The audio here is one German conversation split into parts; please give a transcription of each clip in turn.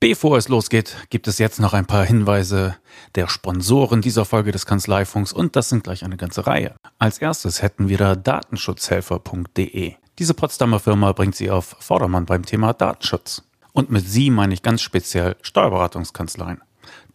Bevor es losgeht, gibt es jetzt noch ein paar Hinweise der Sponsoren dieser Folge des Kanzleifunks und das sind gleich eine ganze Reihe. Als erstes hätten wir da datenschutzhelfer.de. Diese Potsdamer Firma bringt sie auf Vordermann beim Thema Datenschutz. Und mit sie meine ich ganz speziell Steuerberatungskanzleien.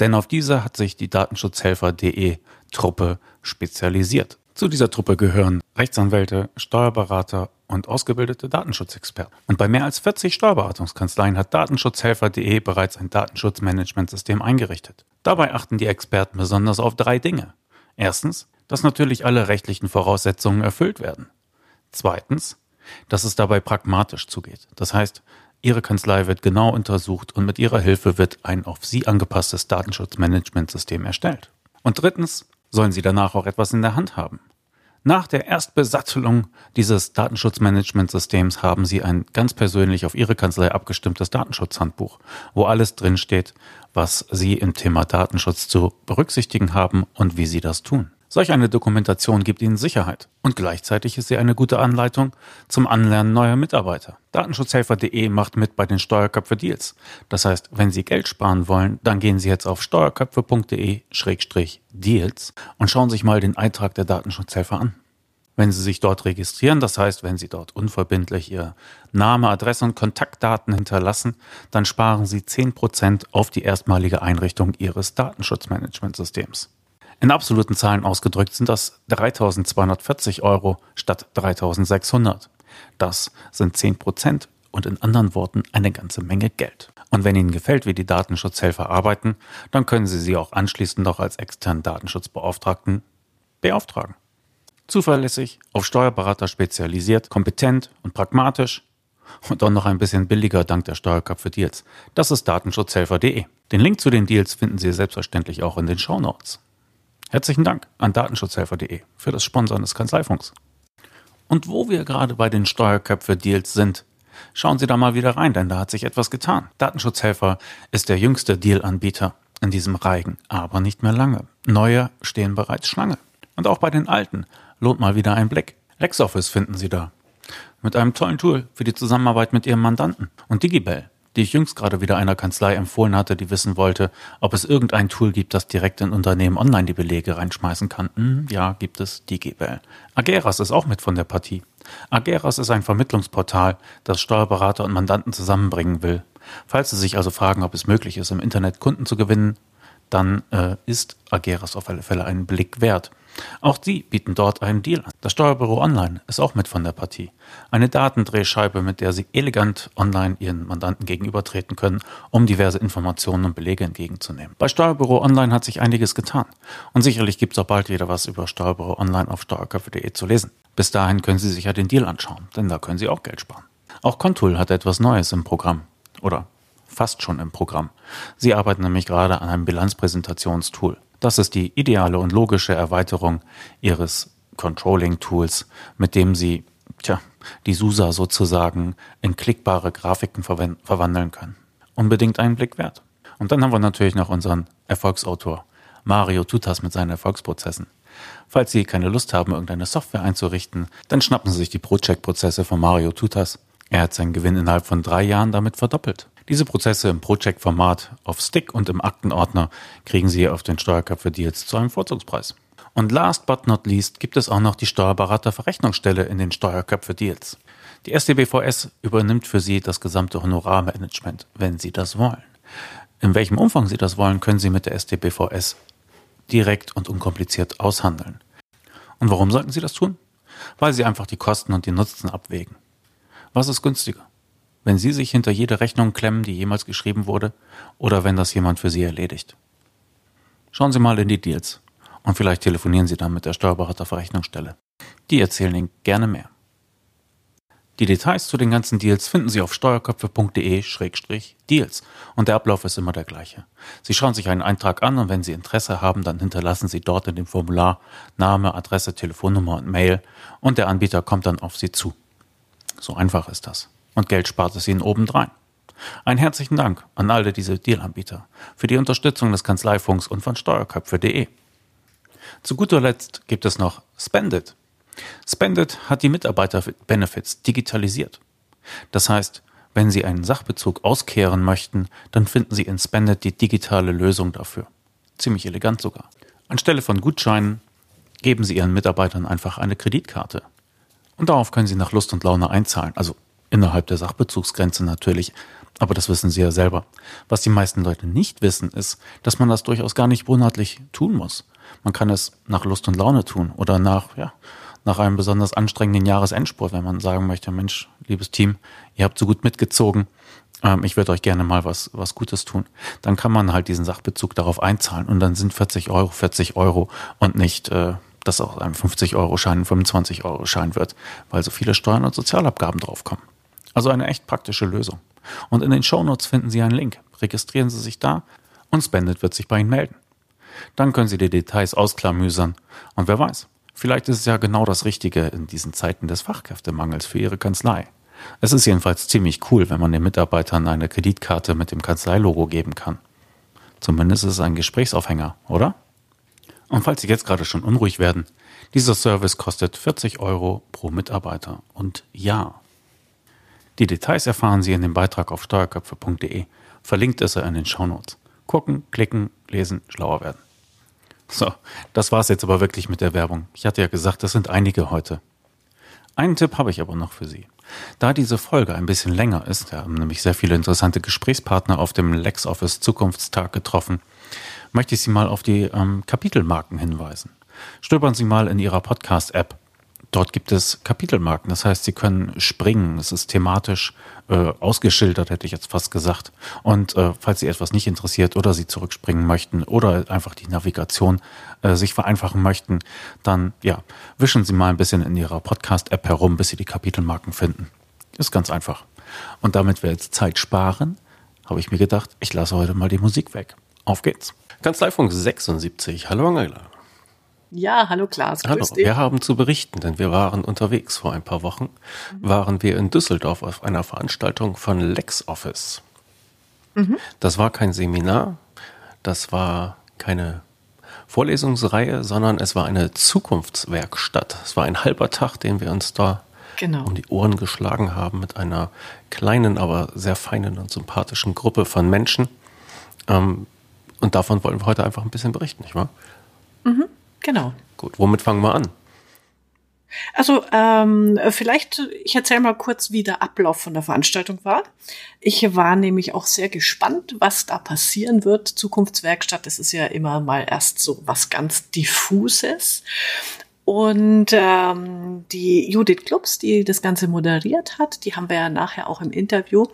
Denn auf diese hat sich die Datenschutzhelfer.de Truppe spezialisiert. Zu dieser Truppe gehören Rechtsanwälte, Steuerberater und ausgebildete Datenschutzexperten. Und bei mehr als 40 Steuerberatungskanzleien hat Datenschutzhelfer.de bereits ein Datenschutzmanagementsystem eingerichtet. Dabei achten die Experten besonders auf drei Dinge. Erstens, dass natürlich alle rechtlichen Voraussetzungen erfüllt werden. Zweitens, dass es dabei pragmatisch zugeht. Das heißt, Ihre Kanzlei wird genau untersucht und mit Ihrer Hilfe wird ein auf Sie angepasstes Datenschutzmanagementsystem erstellt. Und drittens sollen Sie danach auch etwas in der Hand haben. Nach der Erstbesattelung dieses Datenschutzmanagementsystems haben Sie ein ganz persönlich auf Ihre Kanzlei abgestimmtes Datenschutzhandbuch, wo alles drinsteht, was Sie im Thema Datenschutz zu berücksichtigen haben und wie Sie das tun. Solch eine Dokumentation gibt Ihnen Sicherheit und gleichzeitig ist sie eine gute Anleitung zum Anlernen neuer Mitarbeiter. Datenschutzhelfer.de macht mit bei den Steuerköpfe Deals. Das heißt, wenn Sie Geld sparen wollen, dann gehen Sie jetzt auf steuerköpfe.de-deals und schauen sich mal den Eintrag der Datenschutzhelfer an. Wenn Sie sich dort registrieren, das heißt, wenn Sie dort unverbindlich Ihr Name, Adresse und Kontaktdaten hinterlassen, dann sparen Sie 10% auf die erstmalige Einrichtung Ihres Datenschutzmanagementsystems. In absoluten Zahlen ausgedrückt sind das 3240 Euro statt 3600. Das sind 10 Prozent und in anderen Worten eine ganze Menge Geld. Und wenn Ihnen gefällt, wie die Datenschutzhelfer arbeiten, dann können Sie sie auch anschließend noch als externen Datenschutzbeauftragten beauftragen. Zuverlässig, auf Steuerberater spezialisiert, kompetent und pragmatisch und dann noch ein bisschen billiger dank der Steuerköpfe Deals. Das ist datenschutzhelfer.de. Den Link zu den Deals finden Sie selbstverständlich auch in den Show Notes. Herzlichen Dank an datenschutzhelfer.de für das Sponsoren des Kanzleifunks. Und wo wir gerade bei den Steuerköpfe-Deals sind, schauen Sie da mal wieder rein, denn da hat sich etwas getan. Datenschutzhelfer ist der jüngste Deal-Anbieter in diesem Reigen, aber nicht mehr lange. Neue stehen bereits Schlange. Und auch bei den alten lohnt mal wieder ein Blick. LexOffice finden Sie da. Mit einem tollen Tool für die Zusammenarbeit mit Ihrem Mandanten. Und Digibel die ich jüngst gerade wieder einer Kanzlei empfohlen hatte, die wissen wollte, ob es irgendein Tool gibt, das direkt in Unternehmen online die Belege reinschmeißen kann. Hm, ja, gibt es DigiBell. Ageras ist auch mit von der Partie. Ageras ist ein Vermittlungsportal, das Steuerberater und Mandanten zusammenbringen will. Falls Sie sich also fragen, ob es möglich ist, im Internet Kunden zu gewinnen, dann äh, ist Ageras auf alle Fälle einen Blick wert. Auch die bieten dort einen Deal an. Das Steuerbüro Online ist auch mit von der Partie. Eine Datendrehscheibe, mit der Sie elegant online Ihren Mandanten gegenübertreten können, um diverse Informationen und Belege entgegenzunehmen. Bei Steuerbüro Online hat sich einiges getan. Und sicherlich gibt es auch bald wieder was über Steuerbüro Online auf steuerköpfe.de zu lesen. Bis dahin können Sie sich ja den Deal anschauen, denn da können Sie auch Geld sparen. Auch Contool hat etwas Neues im Programm. Oder fast schon im Programm. Sie arbeiten nämlich gerade an einem Bilanzpräsentationstool. Das ist die ideale und logische Erweiterung Ihres Controlling-Tools, mit dem Sie tja, die SUSA sozusagen in klickbare Grafiken verwandeln können. Unbedingt einen Blick wert. Und dann haben wir natürlich noch unseren Erfolgsautor Mario Tutas mit seinen Erfolgsprozessen. Falls Sie keine Lust haben, irgendeine Software einzurichten, dann schnappen Sie sich die Project-Prozesse von Mario Tutas. Er hat seinen Gewinn innerhalb von drei Jahren damit verdoppelt. Diese Prozesse im Project-Format auf Stick und im Aktenordner kriegen Sie auf den Steuerköpfe-Deals zu einem Vorzugspreis. Und last but not least gibt es auch noch die Steuerberaterverrechnungsstelle in den Steuerköpfe-Deals. Die SDBVS übernimmt für Sie das gesamte Honorarmanagement, wenn Sie das wollen. In welchem Umfang Sie das wollen, können Sie mit der SDBVS direkt und unkompliziert aushandeln. Und warum sollten Sie das tun? Weil Sie einfach die Kosten und die Nutzen abwägen. Was ist günstiger? Wenn Sie sich hinter jede Rechnung klemmen, die jemals geschrieben wurde, oder wenn das jemand für Sie erledigt. Schauen Sie mal in die Deals und vielleicht telefonieren Sie dann mit der Steuerberaterverrechnungsstelle. Die erzählen Ihnen gerne mehr. Die Details zu den ganzen Deals finden Sie auf steuerköpfe.de-deals und der Ablauf ist immer der gleiche. Sie schauen sich einen Eintrag an und wenn Sie Interesse haben, dann hinterlassen Sie dort in dem Formular Name, Adresse, Telefonnummer und Mail und der Anbieter kommt dann auf Sie zu. So einfach ist das und Geld spart es ihnen obendrein. Ein herzlichen Dank an alle diese Dealanbieter für die Unterstützung des Kanzleifunks und von Steuerköpfe.de. Zu guter Letzt gibt es noch Spendit. Spendit hat die Mitarbeiter-Benefits digitalisiert. Das heißt, Wenn Sie einen Sachbezug auskehren möchten, dann finden Sie in Spendet die digitale Lösung dafür. Ziemlich elegant sogar. Anstelle von Gutscheinen geben Sie Ihren Mitarbeitern einfach eine Kreditkarte. Und darauf können Sie nach Lust und Laune einzahlen. Also innerhalb der Sachbezugsgrenze natürlich. Aber das wissen Sie ja selber. Was die meisten Leute nicht wissen, ist, dass man das durchaus gar nicht monatlich tun muss. Man kann es nach Lust und Laune tun oder nach, ja, nach einem besonders anstrengenden Jahresendspurt, wenn man sagen möchte, Mensch, liebes Team, ihr habt so gut mitgezogen, ähm, ich würde euch gerne mal was, was Gutes tun. Dann kann man halt diesen Sachbezug darauf einzahlen und dann sind 40 Euro 40 Euro und nicht, äh, dass auch ein 50-Euro-Schein ein 25-Euro-Schein wird, weil so viele Steuern und Sozialabgaben draufkommen. Also eine echt praktische Lösung. Und in den Shownotes finden Sie einen Link. Registrieren Sie sich da und Spendet wird sich bei Ihnen melden. Dann können Sie die Details ausklamüsern. Und wer weiß, vielleicht ist es ja genau das Richtige in diesen Zeiten des Fachkräftemangels für Ihre Kanzlei. Es ist jedenfalls ziemlich cool, wenn man den Mitarbeitern eine Kreditkarte mit dem Kanzleilogo geben kann. Zumindest ist es ein Gesprächsaufhänger, oder? Und falls Sie jetzt gerade schon unruhig werden, dieser Service kostet 40 Euro pro Mitarbeiter und ja. Die Details erfahren Sie in dem Beitrag auf steuerköpfe.de. Verlinkt ist er in den Shownotes. Gucken, klicken, lesen, schlauer werden. So, das war's jetzt aber wirklich mit der Werbung. Ich hatte ja gesagt, das sind einige heute. Einen Tipp habe ich aber noch für Sie. Da diese Folge ein bisschen länger ist, wir haben nämlich sehr viele interessante Gesprächspartner auf dem LexOffice Zukunftstag getroffen, möchte ich Sie mal auf die ähm, Kapitelmarken hinweisen. Stöbern Sie mal in Ihrer Podcast-App Dort gibt es Kapitelmarken, das heißt, Sie können springen. Es ist thematisch äh, ausgeschildert, hätte ich jetzt fast gesagt. Und äh, falls Sie etwas nicht interessiert oder Sie zurückspringen möchten oder einfach die Navigation äh, sich vereinfachen möchten, dann ja, wischen Sie mal ein bisschen in Ihrer Podcast-App herum, bis Sie die Kapitelmarken finden. Ist ganz einfach. Und damit wir jetzt Zeit sparen, habe ich mir gedacht, ich lasse heute mal die Musik weg. Auf geht's. Kanzleifunk 76. Hallo Angela. Ja, hallo Klaas. Grüß hallo, dich. wir haben zu berichten, denn wir waren unterwegs vor ein paar Wochen. Mhm. Waren wir in Düsseldorf auf einer Veranstaltung von LexOffice. Mhm. Das war kein Seminar, das war keine Vorlesungsreihe, sondern es war eine Zukunftswerkstatt. Es war ein halber Tag, den wir uns da genau. um die Ohren geschlagen haben mit einer kleinen, aber sehr feinen und sympathischen Gruppe von Menschen. Ähm, und davon wollen wir heute einfach ein bisschen berichten, nicht wahr? Mhm. Genau. Gut, womit fangen wir an? Also ähm, vielleicht, ich erzähle mal kurz, wie der Ablauf von der Veranstaltung war. Ich war nämlich auch sehr gespannt, was da passieren wird. Zukunftswerkstatt, das ist ja immer mal erst so was ganz diffuses. Und ähm, die Judith Klubs, die das Ganze moderiert hat, die haben wir ja nachher auch im Interview,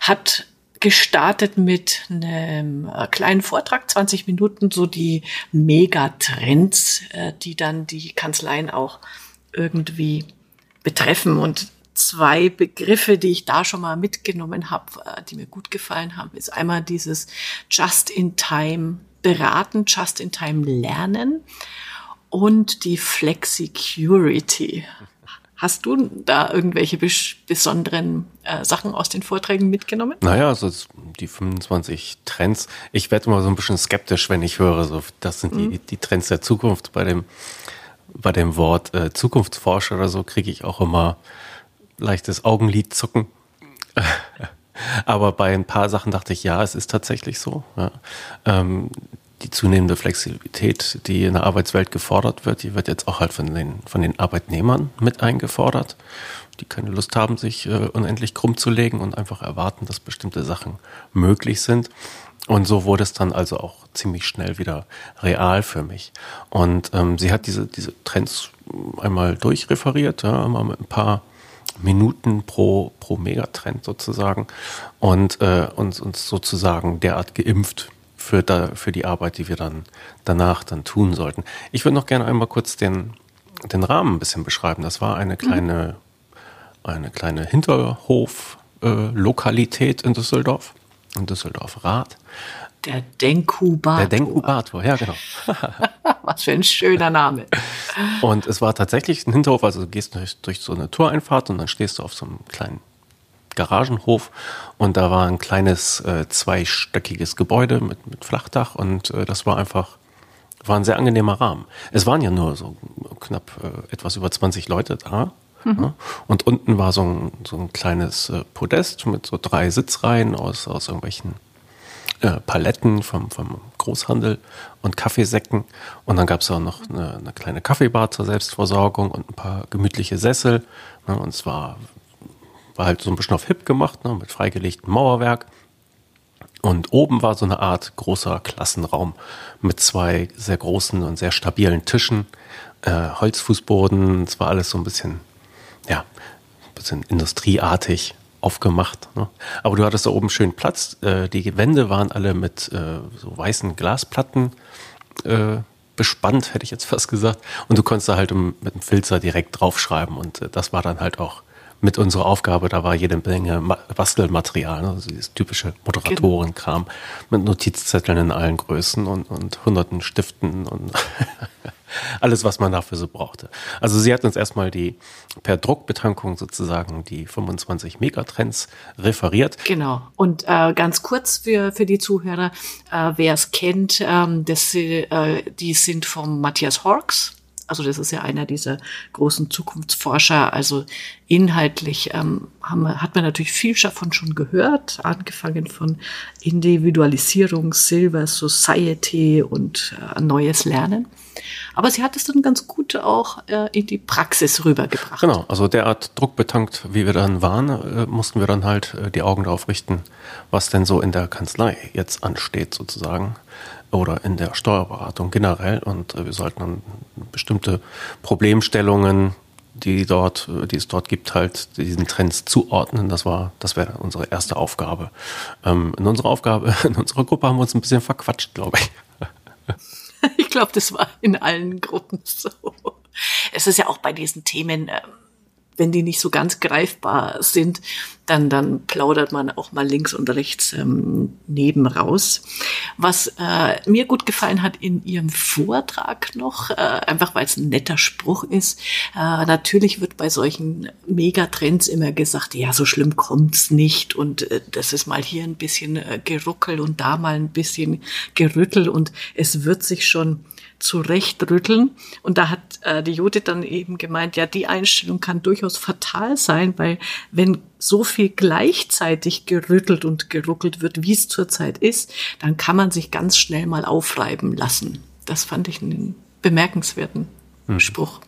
hat gestartet mit einem äh, kleinen Vortrag, 20 Minuten, so die Megatrends, äh, die dann die Kanzleien auch irgendwie betreffen. Und zwei Begriffe, die ich da schon mal mitgenommen habe, äh, die mir gut gefallen haben, ist einmal dieses Just-in-Time beraten, Just-in-Time lernen und die Flexicurity. Hast du da irgendwelche besonderen äh, Sachen aus den Vorträgen mitgenommen? Naja, also die 25 Trends. Ich werde immer so ein bisschen skeptisch, wenn ich höre, so das sind mhm. die, die Trends der Zukunft. Bei dem, bei dem Wort äh, Zukunftsforscher oder so kriege ich auch immer leichtes Augenlidzucken. Aber bei ein paar Sachen dachte ich, ja, es ist tatsächlich so. Ja. Ähm, die zunehmende Flexibilität, die in der Arbeitswelt gefordert wird, die wird jetzt auch halt von den, von den Arbeitnehmern mit eingefordert, die keine Lust haben, sich äh, unendlich krumm zu legen und einfach erwarten, dass bestimmte Sachen möglich sind. Und so wurde es dann also auch ziemlich schnell wieder real für mich. Und ähm, sie hat diese, diese Trends einmal durchreferiert, ja, einmal mit ein paar Minuten pro, pro Megatrend sozusagen und äh, uns, uns sozusagen derart geimpft für, da, für die Arbeit, die wir dann danach dann tun sollten. Ich würde noch gerne einmal kurz den, den Rahmen ein bisschen beschreiben. Das war eine kleine, mhm. eine kleine Hinterhof-Lokalität äh, in Düsseldorf, in Düsseldorf-Rath. Der Denkubator. Der Denkubator, ja, genau. Was für ein schöner Name. Und es war tatsächlich ein Hinterhof, also du gehst durch, durch so eine Toreinfahrt und dann stehst du auf so einem kleinen Garagenhof und da war ein kleines äh, zweistöckiges Gebäude mit, mit Flachdach und äh, das war einfach war ein sehr angenehmer Rahmen. Es waren ja nur so knapp äh, etwas über 20 Leute da Mhm. Ne? Und unten war so ein, so ein kleines äh, Podest mit so drei Sitzreihen aus, aus irgendwelchen äh, Paletten vom, vom Großhandel und Kaffeesäcken. Und dann gab es auch noch eine, eine, kleine Kaffeebar zur Selbstversorgung und ein paar gemütliche Sessel. Ne? Und es war, war halt so ein bisschen auf Hip gemacht, ne? mit freigelegtem Mauerwerk. Und oben war so eine Art großer Klassenraum mit zwei sehr großen und sehr stabilen Tischen, äh, Holzfußboden. Es war alles so ein bisschen, ja, ein bisschen industrieartig aufgemacht. Ne? Aber du hattest da oben schön Platz. Äh, die Wände waren alle mit äh, so weißen Glasplatten äh, bespannt, hätte ich jetzt fast gesagt. Und du konntest da halt mit dem Filzer direkt draufschreiben. Und äh, das war dann halt auch mit unserer Aufgabe. Da war jede Menge Bastelmaterial, ne? also dieses typische Moderatorenkram mit Notizzetteln in allen Größen und, und hunderten Stiften und alles, was man dafür so brauchte. Also sie hat uns erstmal die per Druckbetankung sozusagen die 25 Megatrends referiert. Genau. Und äh, ganz kurz für, für die Zuhörer, äh, wer es kennt, ähm, das, äh, die sind vom Matthias Horks. Also das ist ja einer dieser großen Zukunftsforscher. Also inhaltlich ähm, haben, hat man natürlich viel davon schon gehört, angefangen von Individualisierung, Silver Society und äh, neues Lernen. Aber sie hat es dann ganz gut auch äh, in die Praxis rübergebracht. Genau, also derart druckbetankt, wie wir dann waren, äh, mussten wir dann halt äh, die Augen darauf richten, was denn so in der Kanzlei jetzt ansteht sozusagen oder in der Steuerberatung generell. Und äh, wir sollten dann bestimmte Problemstellungen, die dort, äh, die es dort gibt, halt diesen Trends zuordnen. Das war, das wäre unsere erste Aufgabe. Ähm, in unserer Aufgabe, in unserer Gruppe haben wir uns ein bisschen verquatscht, glaube ich. Ich glaube, das war in allen Gruppen so. Es ist ja auch bei diesen Themen, ähm, wenn die nicht so ganz greifbar sind, dann, dann plaudert man auch mal links und rechts ähm, neben raus. Was äh, mir gut gefallen hat in ihrem Vortrag noch, äh, einfach weil es ein netter Spruch ist, äh, natürlich wird bei solchen Megatrends immer gesagt, ja, so schlimm kommt's nicht und äh, das ist mal hier ein bisschen äh, geruckelt und da mal ein bisschen gerüttelt und es wird sich schon zurechtrütteln. Und da hat äh, die Judith dann eben gemeint, ja, die Einstellung kann durchaus fatal sein, weil wenn so viel gleichzeitig gerüttelt und geruckelt wird, wie es zurzeit ist, dann kann man sich ganz schnell mal aufreiben lassen. Das fand ich einen bemerkenswerten hm. Spruch.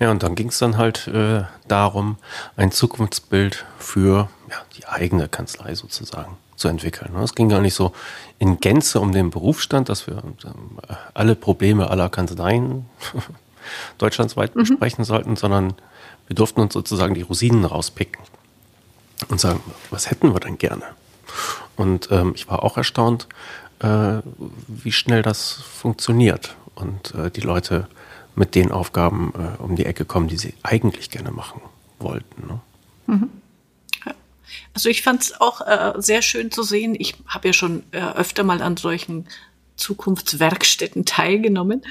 Ja, und dann ging es dann halt äh, darum, ein Zukunftsbild für ja, die eigene Kanzlei sozusagen zu entwickeln. Es ging gar nicht so in Gänze um den Berufsstand, dass wir ähm, alle Probleme aller Kanzleien deutschlandsweit mhm. besprechen sollten, sondern wir durften uns sozusagen die Rosinen rauspicken und sagen, was hätten wir denn gerne? Und ähm, ich war auch erstaunt, äh, wie schnell das funktioniert und äh, die Leute mit den Aufgaben äh, um die Ecke kommen, die sie eigentlich gerne machen wollten. Ne? Mhm. Also ich fand es auch äh, sehr schön zu sehen. Ich habe ja schon äh, öfter mal an solchen Zukunftswerkstätten teilgenommen,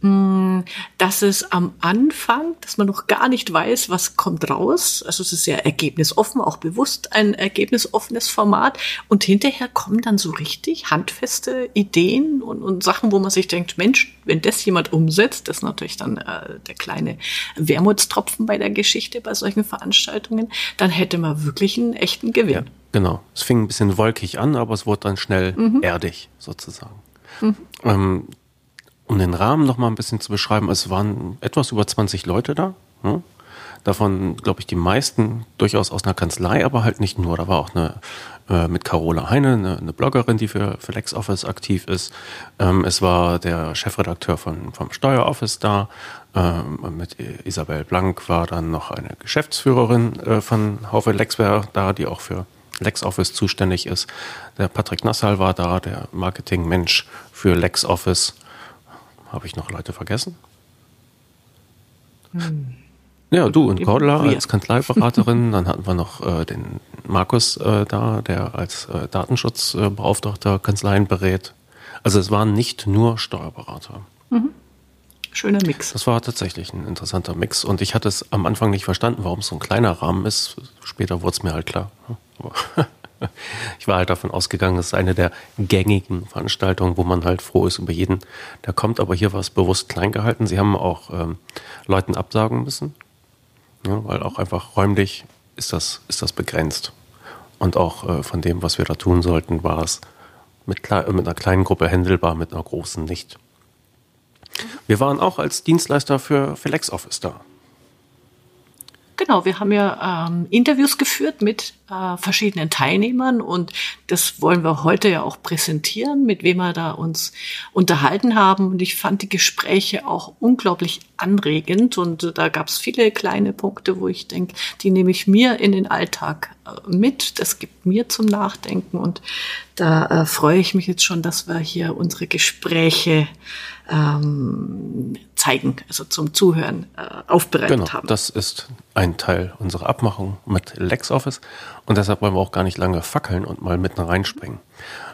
mm, dass es am Anfang, dass man noch gar nicht weiß, was kommt raus. Also es ist ja ergebnisoffen, auch bewusst ein ergebnisoffenes Format. Und hinterher kommen dann so richtig handfeste Ideen und, und Sachen, wo man sich denkt, Mensch, wenn das jemand umsetzt, das ist natürlich dann äh, der kleine Wermutstropfen bei der Geschichte bei solchen Veranstaltungen, dann hätte man wirklich einen echten Gewinn. Ja, genau. Es fing ein bisschen wolkig an, aber es wurde dann schnell mhm. erdig sozusagen. Mhm. Ähm, um den Rahmen noch mal ein bisschen zu beschreiben, es waren etwas über 20 Leute da. Ne? Davon, glaube ich, die meisten durchaus aus einer Kanzlei, aber halt nicht nur. Da war auch eine äh, mit Carola Heine, eine, eine, Bloggerin, die für, für LexOffice aktiv ist. Ähm, es war der Chefredakteur von, vom Steueroffice da. Ähm, mit Isabel Blank war dann noch eine Geschäftsführerin äh, von Haufe Lexware da, die auch für LexOffice zuständig ist. Der Patrick Nassal war da, der Marketingmensch für LexOffice. Habe ich noch Leute vergessen? Hm. Ja, du und Cordula als Kanzleiberaterin. Dann hatten wir noch äh, den Markus äh, da, der als äh, Datenschutzbeauftragter Kanzleien berät. Also es waren nicht nur Steuerberater. Mhm. Schöner Mix. Das war tatsächlich ein interessanter Mix. Und ich hatte es am Anfang nicht verstanden, warum es so ein kleiner Rahmen ist. Später wurde es mir halt klar. ich war halt davon ausgegangen, es ist eine der gängigen Veranstaltungen, wo man halt froh ist über jeden, der kommt. Aber hier war es bewusst klein gehalten. Sie haben auch ähm, Leuten absagen müssen. Ja, weil auch einfach räumlich ist das, ist das begrenzt. Und auch äh, von dem, was wir da tun sollten, war es mit, mit einer kleinen Gruppe händelbar, mit einer großen nicht. Wir waren auch als Dienstleister für, für LexOffice da. Genau, wir haben ja ähm, Interviews geführt mit äh, verschiedenen Teilnehmern und das wollen wir heute ja auch präsentieren, mit wem wir da uns unterhalten haben. Und ich fand die Gespräche auch unglaublich anregend und da gab es viele kleine Punkte, wo ich denke, die nehme ich mir in den Alltag äh, mit. Das gibt mir zum Nachdenken und da äh, freue ich mich jetzt schon, dass wir hier unsere Gespräche ähm, zeigen, also zum Zuhören äh, aufbereitet genau, haben. Das ist ein Teil unserer Abmachung mit LexOffice und deshalb wollen wir auch gar nicht lange fackeln und mal mitten reinspringen.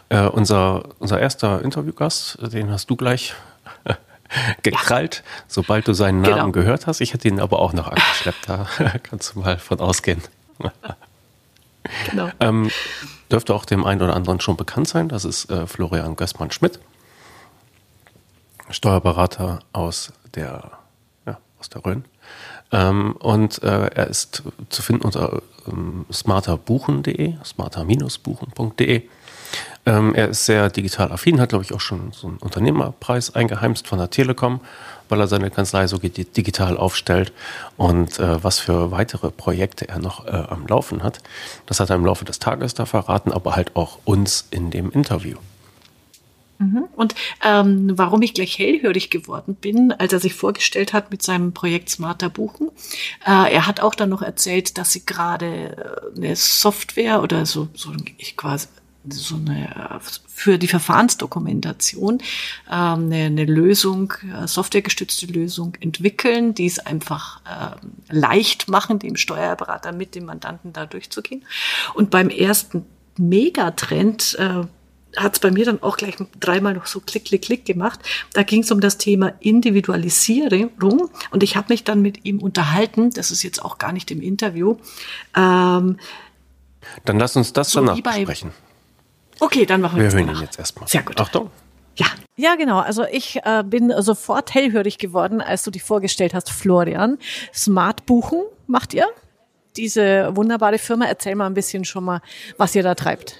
Äh, unser, unser erster Interviewgast, den hast du gleich gekrallt, ja. sobald du seinen Namen genau. gehört hast. Ich hätte ihn aber auch noch angeschleppt, da kannst du mal von ausgehen. genau. ähm, dürfte auch dem einen oder anderen schon bekannt sein, das ist äh, Florian Gößmann-Schmidt. Steuerberater aus der, ja, aus der Rhön. Ähm, und äh, er ist zu finden unter ähm, smarterbuchen.de, smarter-buchen.de. Ähm, er ist sehr digital affin, hat, glaube ich, auch schon so einen Unternehmerpreis eingeheimst von der Telekom, weil er seine Kanzlei so digital aufstellt und äh, was für weitere Projekte er noch äh, am Laufen hat. Das hat er im Laufe des Tages da verraten, aber halt auch uns in dem Interview. Mhm. Und ähm, warum ich gleich hellhörig geworden bin, als er sich vorgestellt hat mit seinem Projekt Smarter Buchen. Äh, er hat auch dann noch erzählt, dass sie gerade äh, eine Software oder so, so ich quasi so eine für die Verfahrensdokumentation ähm, eine, eine Lösung, äh, softwaregestützte Lösung entwickeln, die es einfach äh, leicht machen, dem Steuerberater mit dem Mandanten da durchzugehen. Und beim ersten Megatrend äh, hat es bei mir dann auch gleich dreimal noch so klick, klick, klick gemacht. Da ging es um das Thema Individualisierung und ich habe mich dann mit ihm unterhalten, das ist jetzt auch gar nicht im Interview. Ähm, dann lass uns das so danach besprechen. Okay, dann machen wir, wir hören ihn jetzt erstmal. Sehr gut. Achtung. Ja. Ja, genau. Also ich äh, bin sofort hellhörig geworden, als du dich vorgestellt hast, Florian. Smart Buchen macht ihr? Diese wunderbare Firma. Erzähl mal ein bisschen schon mal, was ihr da treibt.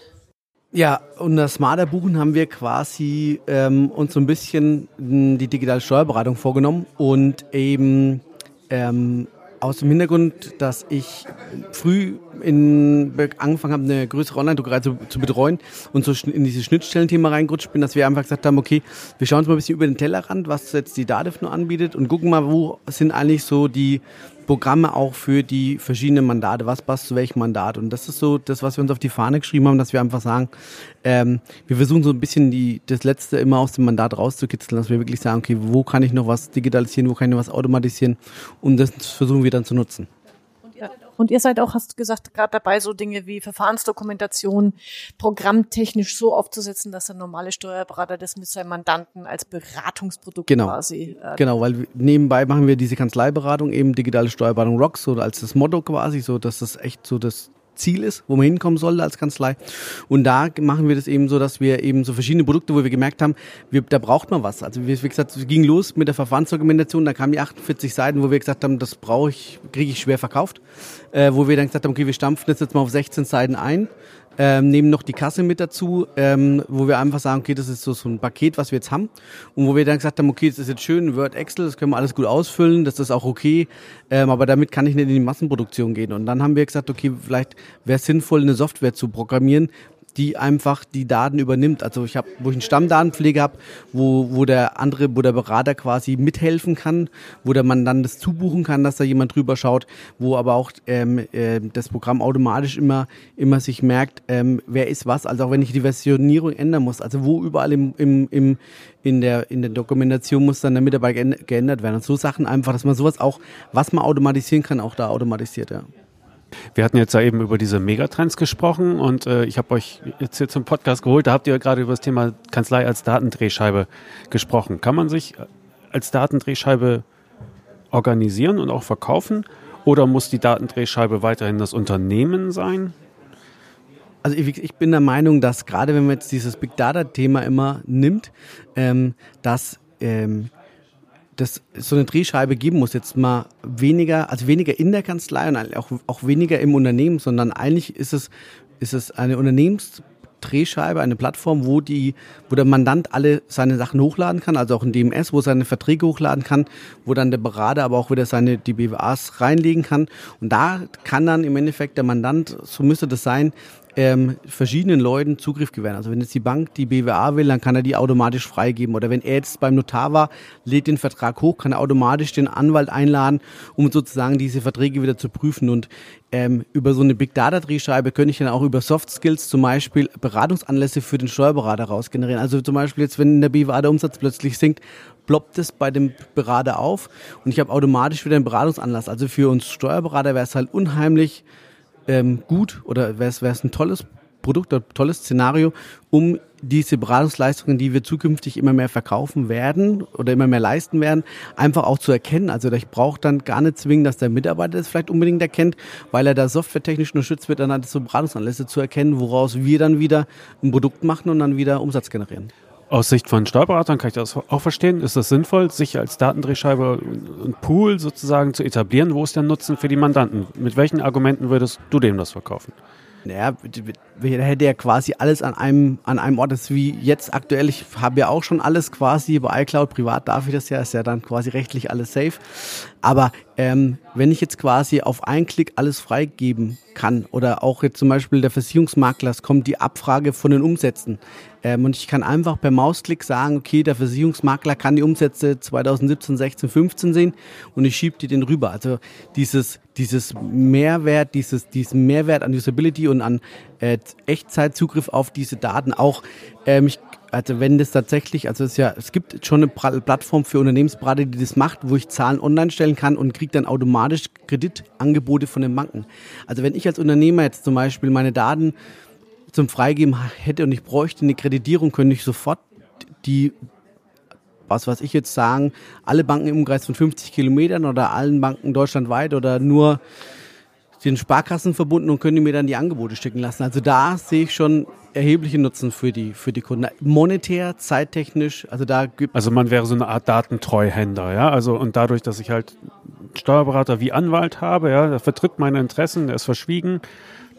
Ja, unter Smarter Buchen haben wir quasi ähm, uns so ein bisschen die digitale Steuerberatung vorgenommen und eben ähm, aus dem Hintergrund, dass ich früh in, angefangen habe, eine größere Online-Druckerei zu, zu, betreuen und so in dieses Schnittstellenthema reingerutscht bin, dass wir einfach gesagt haben, okay, wir schauen uns mal ein bisschen über den Tellerrand, was jetzt die DATEV nur anbietet und gucken mal, wo sind eigentlich so die Programme auch für die verschiedenen Mandate, was passt zu welchem Mandat. Und das ist so das, was wir uns auf die Fahne geschrieben haben, dass wir einfach sagen, ähm, wir versuchen so ein bisschen die, das Letzte immer aus dem Mandat rauszukitzeln, dass wir wirklich sagen, okay, wo kann ich noch was digitalisieren, wo kann ich noch was automatisieren und das versuchen wir dann zu nutzen. Und ihr seid auch, hast du gesagt, gerade dabei, so Dinge wie Verfahrensdokumentation programmtechnisch so aufzusetzen, dass der normale Steuerberater das mit seinem Mandanten als Beratungsprodukt genau. quasi. Äh, genau, weil nebenbei machen wir diese Kanzleiberatung, eben digitale Steuerberatung Rocks, so als das Motto quasi, so dass das echt so das Ziel ist, wo man hinkommen soll als Kanzlei. Und da machen wir das eben so, dass wir eben so verschiedene Produkte, wo wir gemerkt haben, wir, da braucht man was. Also wie, wie gesagt, es ging los mit der Verfahrensdokumentation, da kamen die 48 Seiten, wo wir gesagt haben, das brauche ich, kriege ich schwer verkauft. Äh, wo wir dann gesagt haben, okay, wir stampfen das jetzt mal auf 16 Seiten ein ähm, nehmen noch die Kasse mit dazu, ähm, wo wir einfach sagen, okay, das ist so, so ein Paket, was wir jetzt haben. Und wo wir dann gesagt haben, okay, das ist jetzt schön, Word, Excel, das können wir alles gut ausfüllen, das ist auch okay, ähm, aber damit kann ich nicht in die Massenproduktion gehen. Und dann haben wir gesagt, okay, vielleicht wäre es sinnvoll, eine Software zu programmieren, die einfach die Daten übernimmt. Also ich habe, wo ich einen Stammdatenpflege habe, wo, wo der andere, wo der Berater quasi mithelfen kann, wo der man dann das zubuchen kann, dass da jemand drüber schaut, wo aber auch ähm, äh, das Programm automatisch immer, immer sich merkt, ähm, wer ist was. Also auch wenn ich die Versionierung ändern muss, also wo überall im, im, im, in der, in der Dokumentation muss dann der Mitarbeiter geändert werden. Und so Sachen einfach, dass man sowas auch, was man automatisieren kann, auch da automatisiert, ja. Wir hatten jetzt ja eben über diese Megatrends gesprochen und äh, ich habe euch jetzt hier zum Podcast geholt. Da habt ihr gerade über das Thema Kanzlei als Datendrehscheibe gesprochen. Kann man sich als Datendrehscheibe organisieren und auch verkaufen? Oder muss die Datendrehscheibe weiterhin das Unternehmen sein? Also ich, ich bin der Meinung, dass gerade wenn man jetzt dieses Big Data-Thema immer nimmt, ähm, dass ähm, das so eine Drehscheibe geben muss, jetzt mal weniger, also weniger in der Kanzlei und auch, auch weniger im Unternehmen, sondern eigentlich ist es, ist es eine Unternehmens Drehscheibe, eine Plattform, wo die, wo der Mandant alle seine Sachen hochladen kann, also auch ein DMS, wo seine Verträge hochladen kann, wo dann der Berater aber auch wieder seine die BWAs reinlegen kann. Und da kann dann im Endeffekt der Mandant, so müsste das sein, ähm, verschiedenen Leuten Zugriff gewähren. Also wenn jetzt die Bank die BWA will, dann kann er die automatisch freigeben. Oder wenn er jetzt beim Notar war, lädt den Vertrag hoch, kann er automatisch den Anwalt einladen, um sozusagen diese Verträge wieder zu prüfen. Und ähm, über so eine Big Data Drehscheibe könnte ich dann auch über Soft Skills zum Beispiel Beratungsanlässe für den Steuerberater raus generieren. Also zum Beispiel jetzt, wenn in der BWA der Umsatz plötzlich sinkt, ploppt es bei dem Berater auf und ich habe automatisch wieder einen Beratungsanlass. Also für uns Steuerberater wäre es halt unheimlich ähm, gut oder wäre es ein tolles Produkt, ein tolles Szenario, um diese Beratungsleistungen, die wir zukünftig immer mehr verkaufen werden oder immer mehr leisten werden, einfach auch zu erkennen. Also ich brauche dann gar nicht zwingen, dass der Mitarbeiter das vielleicht unbedingt erkennt, weil er da softwaretechnisch unterstützt wird, dann halt so Beratungsanlässe zu erkennen, woraus wir dann wieder ein Produkt machen und dann wieder Umsatz generieren. Aus Sicht von Steuerberatern kann ich das auch verstehen. Ist es sinnvoll, sich als Datendrehscheibe ein Pool sozusagen zu etablieren? Wo ist der Nutzen für die Mandanten? Mit welchen Argumenten würdest du dem das verkaufen? Naja, da hätte ja quasi alles an einem, an einem Ort. Das ist wie jetzt aktuell. Ich habe ja auch schon alles quasi bei iCloud. Privat darf ich das ja, ist ja dann quasi rechtlich alles safe. Aber ähm, wenn ich jetzt quasi auf einen Klick alles freigeben kann oder auch jetzt zum Beispiel der Versicherungsmakler, es kommt die Abfrage von den Umsätzen ähm, und ich kann einfach per Mausklick sagen, okay, der Versicherungsmakler kann die Umsätze 2017, 16, 15 sehen und ich schiebe die den rüber. Also dieses, dieses Mehrwert, dieses, diesen Mehrwert an Usability und an äh, Echtzeitzugriff auf diese Daten auch, ähm, ich also wenn das tatsächlich, also es ja, es gibt schon eine Plattform für Unternehmensberater, die das macht, wo ich Zahlen online stellen kann und kriege dann automatisch Kreditangebote von den Banken. Also wenn ich als Unternehmer jetzt zum Beispiel meine Daten zum Freigeben hätte und ich bräuchte eine Kreditierung, könnte ich sofort die was weiß ich jetzt sagen, alle Banken im Umkreis von 50 Kilometern oder allen Banken deutschlandweit oder nur den Sparkassen verbunden und können mir dann die Angebote schicken lassen. Also da sehe ich schon erhebliche Nutzen für die, für die Kunden. Monetär, zeittechnisch, also da gibt Also man wäre so eine Art Datentreuhänder, ja. Also und dadurch, dass ich halt Steuerberater wie Anwalt habe, ja, der vertritt meine Interessen, der ist verschwiegen,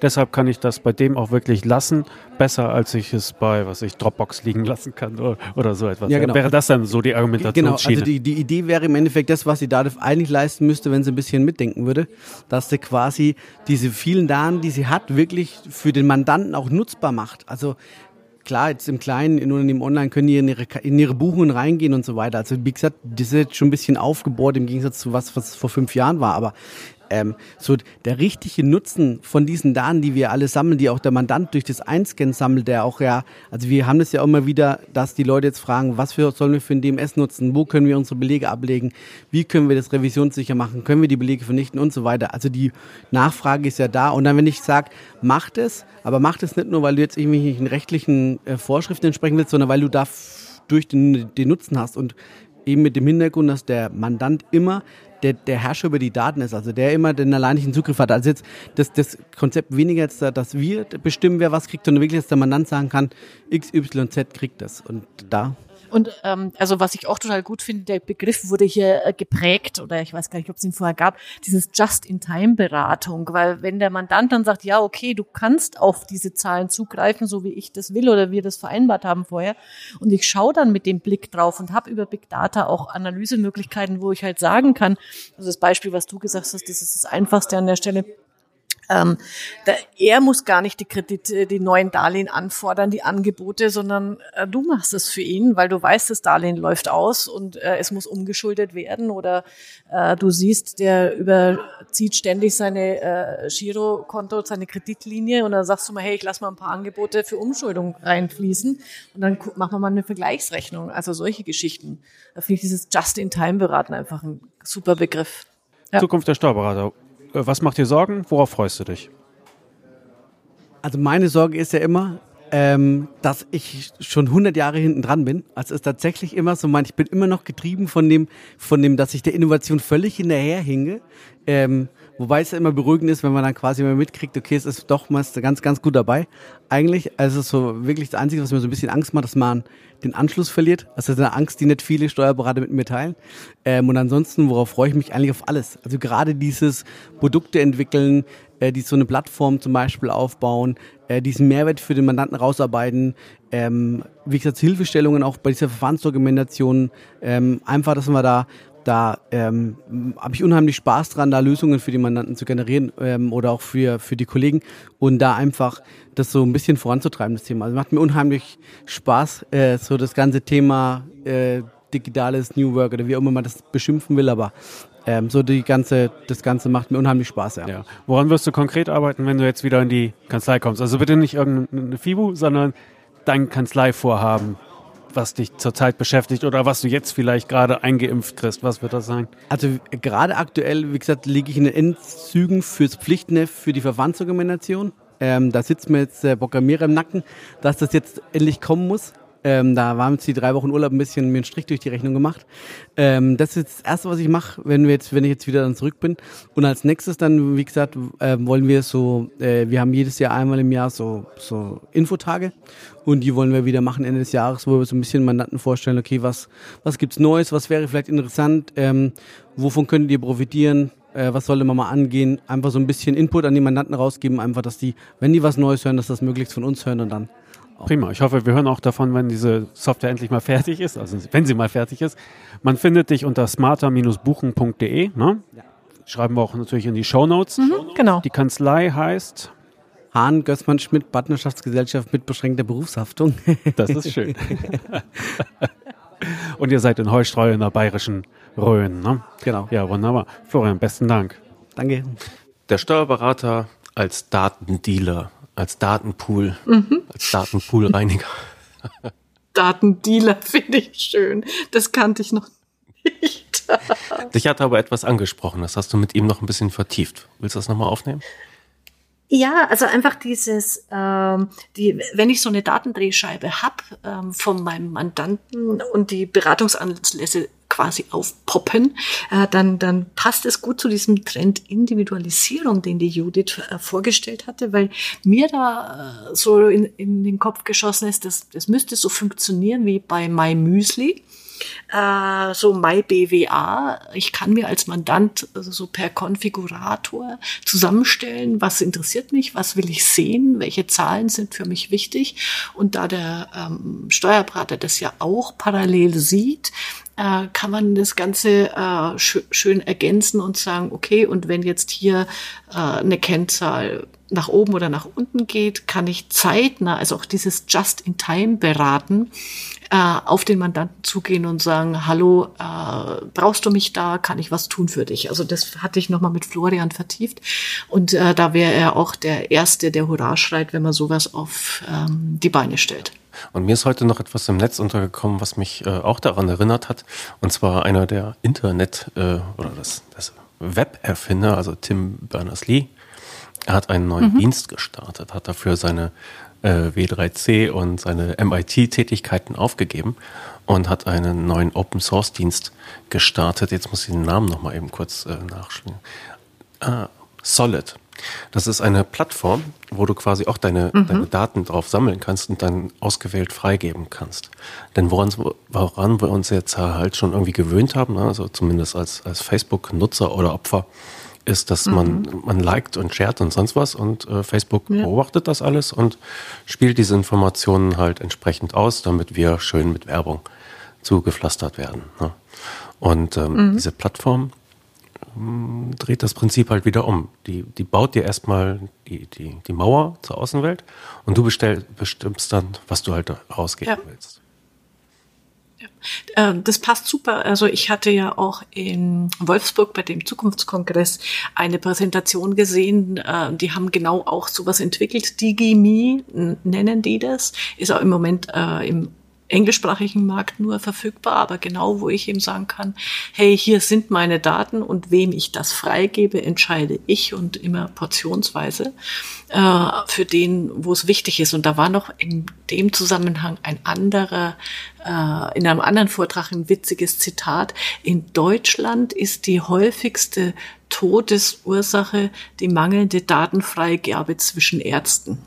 Deshalb kann ich das bei dem auch wirklich lassen, besser als ich es bei, was ich, Dropbox liegen lassen kann oder, oder so etwas. Ja, genau. Wäre das dann so die Argumentation? Genau, also die, die Idee wäre im Endeffekt das, was die Dativ eigentlich leisten müsste, wenn sie ein bisschen mitdenken würde, dass sie quasi diese vielen Daten, die sie hat, wirklich für den Mandanten auch nutzbar macht. Also klar, jetzt im Kleinen, in Unternehmen online können die in ihre, in ihre Buchungen reingehen und so weiter. Also wie gesagt, das ist jetzt schon ein bisschen aufgebohrt im Gegensatz zu was, was vor fünf Jahren war. Aber ähm, so der richtige Nutzen von diesen Daten, die wir alle sammeln, die auch der Mandant durch das Einscannen sammelt, der auch ja, also wir haben das ja immer wieder, dass die Leute jetzt fragen, was für, sollen wir für ein DMS nutzen, wo können wir unsere Belege ablegen, wie können wir das revisionssicher machen, können wir die Belege vernichten? Und so weiter. Also die Nachfrage ist ja da. Und dann, wenn ich sage, macht es, aber macht es nicht nur, weil du jetzt irgendwie in rechtlichen äh, Vorschriften entsprechen willst, sondern weil du da durch den, den Nutzen hast. Und eben mit dem Hintergrund, dass der Mandant immer der, der Herrscher über die Daten ist, also der immer den alleinlichen Zugriff hat. Also jetzt das, das Konzept weniger jetzt, dass wir bestimmen, wer was kriegt, sondern wirklich, dass der Mandant sagen kann, X, Y, Z kriegt das. Und da und ähm, also was ich auch total gut finde, der Begriff wurde hier äh, geprägt oder ich weiß gar nicht, ob es ihn vorher gab, dieses Just-in-Time-Beratung, weil wenn der Mandant dann sagt, ja okay, du kannst auf diese Zahlen zugreifen, so wie ich das will oder wir das vereinbart haben vorher, und ich schaue dann mit dem Blick drauf und habe über Big Data auch Analysemöglichkeiten, wo ich halt sagen kann, also das Beispiel, was du gesagt hast, das ist das Einfachste an der Stelle ähm, da, er muss gar nicht die Kredite, die neuen Darlehen anfordern, die Angebote, sondern äh, du machst es für ihn, weil du weißt, das Darlehen läuft aus und äh, es muss umgeschuldet werden oder äh, du siehst, der überzieht ständig seine äh, Girokonto, seine Kreditlinie und dann sagst du mal, hey, ich lass mal ein paar Angebote für Umschuldung reinfließen und dann machen wir mal eine Vergleichsrechnung. Also solche Geschichten. Da finde ich dieses Just-in-Time-Beraten einfach ein super Begriff. Ja. Zukunft der Steuerberater. Äh, was macht dir Sorgen? Worauf freust du dich? Also meine Sorge ist ja immer, ähm, dass ich schon 100 Jahre hinten dran bin. Also es ist tatsächlich immer so, man, ich bin immer noch getrieben von dem, von dem, dass ich der Innovation völlig hinterherhinge. Ähm, Wobei es immer beruhigend ist, wenn man dann quasi mal mitkriegt, okay, es ist doch mal ganz, ganz gut dabei. Eigentlich, also so wirklich das Einzige, was mir so ein bisschen Angst macht, dass man den Anschluss verliert. Das ist eine Angst, die nicht viele Steuerberater mit mir teilen. Ähm, und ansonsten, worauf freue ich mich eigentlich auf alles? Also gerade dieses Produkte entwickeln, äh, die so eine Plattform zum Beispiel aufbauen, äh, diesen Mehrwert für den Mandanten rausarbeiten, ähm, wie gesagt, Hilfestellungen auch bei dieser Verfahrensdokumentation, ähm, einfach, dass wir da da ähm, habe ich unheimlich Spaß dran, da Lösungen für die Mandanten zu generieren ähm, oder auch für, für die Kollegen und da einfach das so ein bisschen voranzutreiben, das Thema. Also macht mir unheimlich Spaß, äh, so das ganze Thema äh, digitales New Work oder wie auch immer man das beschimpfen will, aber ähm, so die ganze, das Ganze macht mir unheimlich Spaß, ja. ja. Woran wirst du konkret arbeiten, wenn du jetzt wieder in die Kanzlei kommst? Also bitte nicht irgendeine FIBU, sondern dein Kanzleivorhaben was dich zurzeit beschäftigt oder was du jetzt vielleicht gerade eingeimpft kriegst? Was wird das sein? Also gerade aktuell, wie gesagt, liege ich in den Endzügen fürs Pflichtneft für die Verfahrensdokumentation. Ähm, da sitzt mir jetzt der Programmierer im Nacken, dass das jetzt endlich kommen muss. Ähm, da waren jetzt die drei Wochen Urlaub ein bisschen mir einen Strich durch die Rechnung gemacht. Ähm, das ist das Erste, was ich mache, wenn wir jetzt, wenn ich jetzt wieder dann zurück bin. Und als nächstes dann, wie gesagt, äh, wollen wir so, äh, wir haben jedes Jahr einmal im Jahr so, so Infotage und die wollen wir wieder machen Ende des Jahres, wo wir so ein bisschen Mandanten vorstellen, okay, was, was gibt's Neues, was wäre vielleicht interessant, ähm, wovon könntet ihr profitieren, äh, was sollte man mal angehen, einfach so ein bisschen Input an die Mandanten rausgeben, einfach, dass die, wenn die was Neues hören, dass das möglichst von uns hören und dann Prima. Ich hoffe, wir hören auch davon, wenn diese Software endlich mal fertig ist, also wenn sie mal fertig ist. Man findet dich unter smarter-buchen.de. Ne? Ja. Schreiben wir auch natürlich in die Show Notes. Mhm, genau. Die Kanzlei heißt Hahn Gößmann Schmidt Partnerschaftsgesellschaft mit beschränkter Berufshaftung. Das ist schön. Und ihr seid in Heustreu in der bayerischen Rhön. Ne? Genau. Ja, wunderbar. Florian, besten Dank. Danke. Der Steuerberater als Datendealer als Datenpool, mhm. als Datenpoolreiniger. Datendealer finde ich schön. Das kannte ich noch nicht. Dich hat aber etwas angesprochen. Das hast du mit ihm noch ein bisschen vertieft. Willst du das nochmal aufnehmen? Ja, also einfach dieses, ähm, die, wenn ich so eine Datendrehscheibe hab ähm, von meinem Mandanten und die Beratungsanlässe quasi aufpoppen, äh, dann, dann passt es gut zu diesem Trend Individualisierung, den die Judith äh, vorgestellt hatte, weil mir da äh, so in, in den Kopf geschossen ist, das, das müsste so funktionieren wie bei My Müsli äh, so MyBWA. Ich kann mir als Mandant also so per Konfigurator zusammenstellen, was interessiert mich, was will ich sehen, welche Zahlen sind für mich wichtig. Und da der ähm, Steuerberater das ja auch parallel sieht, äh, kann man das Ganze äh, sch schön ergänzen und sagen, okay, und wenn jetzt hier äh, eine Kennzahl nach oben oder nach unten geht, kann ich zeitnah, also auch dieses Just-in-Time beraten, äh, auf den Mandanten zugehen und sagen, hallo, äh, brauchst du mich da, kann ich was tun für dich? Also das hatte ich nochmal mit Florian vertieft und äh, da wäre er auch der Erste, der Hurra schreit, wenn man sowas auf ähm, die Beine stellt. Und mir ist heute noch etwas im Netz untergekommen, was mich äh, auch daran erinnert hat. Und zwar einer der Internet- äh, oder das, das Web-Erfinder, also Tim Berners-Lee. Er hat einen neuen mhm. Dienst gestartet, hat dafür seine W3C und seine MIT-Tätigkeiten aufgegeben und hat einen neuen Open-Source-Dienst gestartet. Jetzt muss ich den Namen nochmal eben kurz äh, nachschlagen. Ah, Solid. Das ist eine Plattform, wo du quasi auch deine, mhm. deine Daten drauf sammeln kannst und dann ausgewählt freigeben kannst. Denn woran, woran wir uns jetzt halt schon irgendwie gewöhnt haben, ne, also zumindest als, als Facebook-Nutzer oder Opfer, ist, dass mhm. man, man liked und shared und sonst was und äh, Facebook ja. beobachtet das alles und spielt diese Informationen halt entsprechend aus, damit wir schön mit Werbung zugepflastert werden. Ne? Und ähm, mhm. diese Plattform mh, dreht das Prinzip halt wieder um. Die, die baut dir erstmal die, die, die Mauer zur Außenwelt und du bestell, bestimmst dann, was du halt rausgeben ja. willst. Ähm, das passt super. Also ich hatte ja auch in Wolfsburg bei dem Zukunftskongress eine Präsentation gesehen. Äh, die haben genau auch sowas entwickelt. DigiMe nennen die das. Ist auch im Moment äh, im englischsprachigen Markt nur verfügbar, aber genau wo ich eben sagen kann, hey, hier sind meine Daten und wem ich das freigebe, entscheide ich und immer portionsweise äh, für den, wo es wichtig ist. Und da war noch in dem Zusammenhang ein anderer, äh, in einem anderen Vortrag ein witziges Zitat. In Deutschland ist die häufigste Todesursache die mangelnde Datenfreigabe zwischen Ärzten.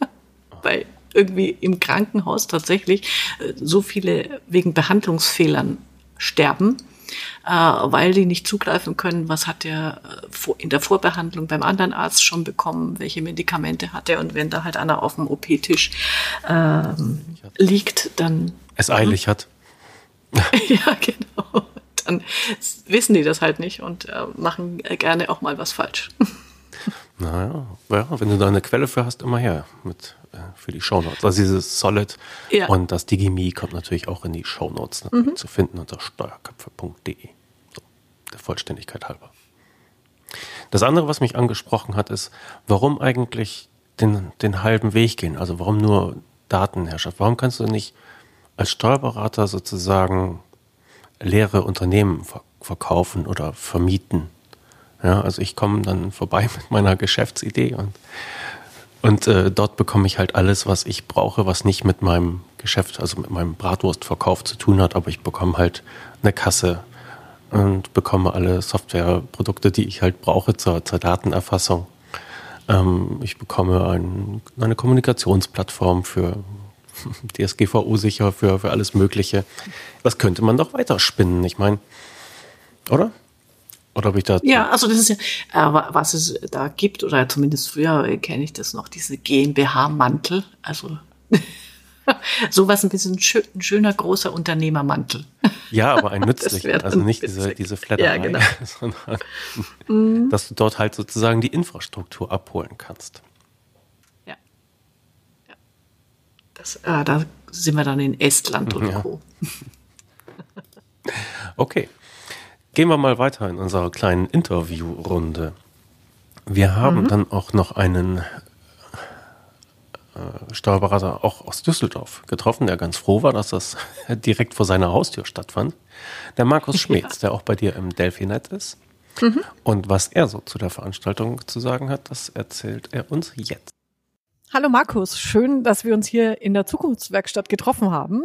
Weil irgendwie im Krankenhaus tatsächlich äh, so viele wegen Behandlungsfehlern sterben, äh, weil die nicht zugreifen können, was hat er äh, in der Vorbehandlung beim anderen Arzt schon bekommen, welche Medikamente hat er und wenn da halt einer auf dem OP-Tisch ähm, liegt, dann es eilig hat. ja, genau. Dann wissen die das halt nicht und äh, machen gerne auch mal was falsch. Naja, ja, wenn du da eine Quelle für hast, immer her mit für die Shownotes. Also dieses Solid ja. und das Digimi kommt natürlich auch in die Shownotes ne, mhm. zu finden unter steuerköpfe.de. So, der Vollständigkeit halber. Das andere, was mich angesprochen hat, ist, warum eigentlich den, den halben Weg gehen? Also warum nur Datenherrschaft? Warum kannst du nicht als Steuerberater sozusagen leere Unternehmen verkaufen oder vermieten? Ja, also ich komme dann vorbei mit meiner Geschäftsidee und, und äh, dort bekomme ich halt alles, was ich brauche, was nicht mit meinem Geschäft, also mit meinem Bratwurstverkauf zu tun hat, aber ich bekomme halt eine Kasse und bekomme alle Softwareprodukte, die ich halt brauche zur, zur Datenerfassung. Ähm, ich bekomme ein, eine Kommunikationsplattform für DSGVO-sicher, für, für alles Mögliche. Das könnte man doch weiterspinnen, ich meine, oder? Oder habe ich da? Ja, also das ist ja, äh, was es da gibt, oder zumindest früher kenne ich das noch, diese GmbH-Mantel. Also sowas ein bisschen schön, ein schöner großer Unternehmermantel. Ja, aber ein nützlicher, also nicht diese, diese Flatterei, ja, genau. sondern mhm. dass du dort halt sozusagen die Infrastruktur abholen kannst. Ja. ja. Das, äh, da sind wir dann in Estland und ja. Co. okay. Gehen wir mal weiter in unserer kleinen Interviewrunde. Wir haben mhm. dann auch noch einen äh, Steuerberater auch aus Düsseldorf getroffen, der ganz froh war, dass das direkt vor seiner Haustür stattfand. Der Markus Schmitz, ja. der auch bei dir im Delphinet ist. Mhm. Und was er so zu der Veranstaltung zu sagen hat, das erzählt er uns jetzt. Hallo Markus, schön, dass wir uns hier in der Zukunftswerkstatt getroffen haben.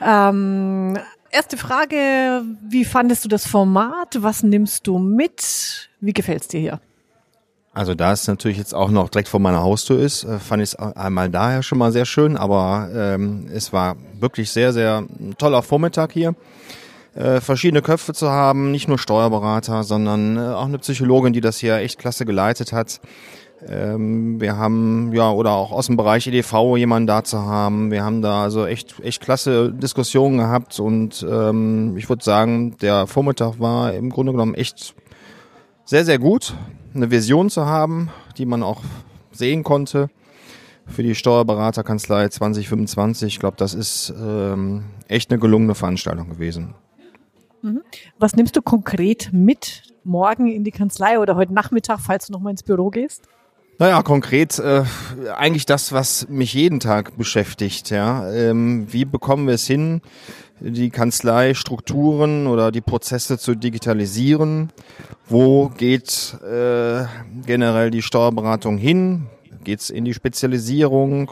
Ähm, erste Frage, wie fandest du das Format? Was nimmst du mit? Wie gefällt's dir hier? Also da es natürlich jetzt auch noch direkt vor meiner Haustür ist, äh, fand ich es einmal daher schon mal sehr schön, aber ähm, es war wirklich sehr, sehr ein toller Vormittag hier. Äh, verschiedene Köpfe zu haben, nicht nur Steuerberater, sondern äh, auch eine Psychologin, die das hier echt klasse geleitet hat. Ähm, wir haben, ja, oder auch aus dem Bereich EDV jemanden da zu haben. Wir haben da also echt, echt klasse Diskussionen gehabt und ähm, ich würde sagen, der Vormittag war im Grunde genommen echt sehr, sehr gut. Eine Vision zu haben, die man auch sehen konnte für die Steuerberaterkanzlei 2025. Ich glaube, das ist ähm, echt eine gelungene Veranstaltung gewesen. Mhm. Was nimmst du konkret mit morgen in die Kanzlei oder heute Nachmittag, falls du nochmal ins Büro gehst? Naja, konkret äh, eigentlich das, was mich jeden Tag beschäftigt. Ja, ähm, wie bekommen wir es hin, die Kanzleistrukturen oder die Prozesse zu digitalisieren? Wo geht äh, generell die Steuerberatung hin? Geht es in die Spezialisierung?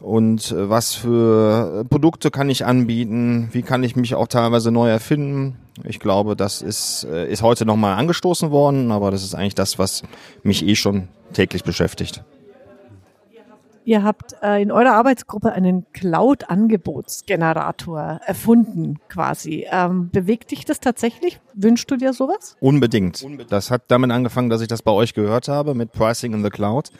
Und äh, was für Produkte kann ich anbieten? Wie kann ich mich auch teilweise neu erfinden? Ich glaube, das ist, äh, ist heute nochmal angestoßen worden, aber das ist eigentlich das, was mich eh schon täglich beschäftigt. Ihr habt äh, in eurer Arbeitsgruppe einen Cloud-Angebotsgenerator erfunden, quasi. Ähm, bewegt dich das tatsächlich? Wünschst du dir sowas? Unbedingt. Das hat damit angefangen, dass ich das bei euch gehört habe mit Pricing in the Cloud.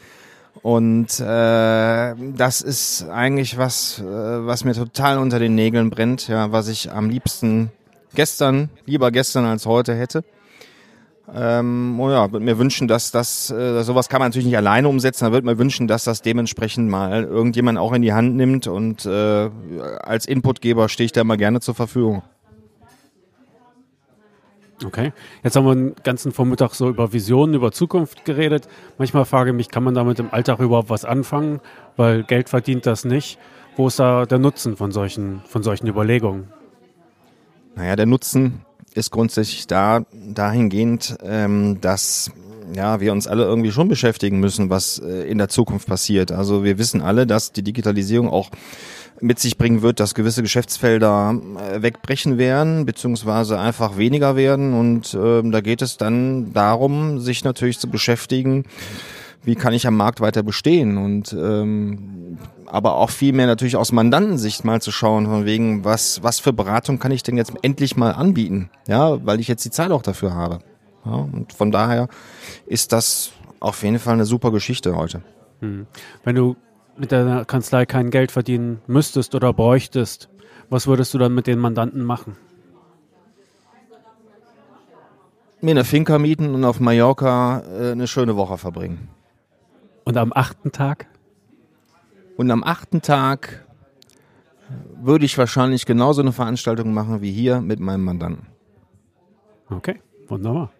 Und äh, das ist eigentlich was, äh, was mir total unter den Nägeln brennt, ja, was ich am liebsten gestern, lieber gestern als heute hätte. Ähm, oh ja, würde mir wünschen, dass das, äh, sowas kann man natürlich nicht alleine umsetzen, da würde mir wünschen, dass das dementsprechend mal irgendjemand auch in die Hand nimmt und äh, als Inputgeber stehe ich da mal gerne zur Verfügung. Okay, jetzt haben wir den ganzen Vormittag so über Visionen, über Zukunft geredet. Manchmal frage ich mich, kann man damit im Alltag überhaupt was anfangen? Weil Geld verdient das nicht. Wo ist da der Nutzen von solchen, von solchen Überlegungen? Naja, der Nutzen ist grundsätzlich da, dahingehend, ähm, dass ja, wir uns alle irgendwie schon beschäftigen müssen, was äh, in der Zukunft passiert. Also wir wissen alle, dass die Digitalisierung auch mit sich bringen wird, dass gewisse Geschäftsfelder äh, wegbrechen werden, beziehungsweise einfach weniger werden. Und äh, da geht es dann darum, sich natürlich zu beschäftigen, wie kann ich am Markt weiter bestehen und ähm, aber auch viel mehr natürlich aus Mandantensicht mal zu schauen, von wegen, was, was für Beratung kann ich denn jetzt endlich mal anbieten, ja, weil ich jetzt die Zeit auch dafür habe. Ja, und von daher ist das auf jeden Fall eine super Geschichte heute. Hm. Wenn du mit der Kanzlei kein Geld verdienen müsstest oder bräuchtest, was würdest du dann mit den Mandanten machen? Mir eine Finca mieten und auf Mallorca äh, eine schöne Woche verbringen. Und am achten Tag? Und am achten Tag würde ich wahrscheinlich genauso eine Veranstaltung machen wie hier mit meinem Mandanten. Okay, wunderbar.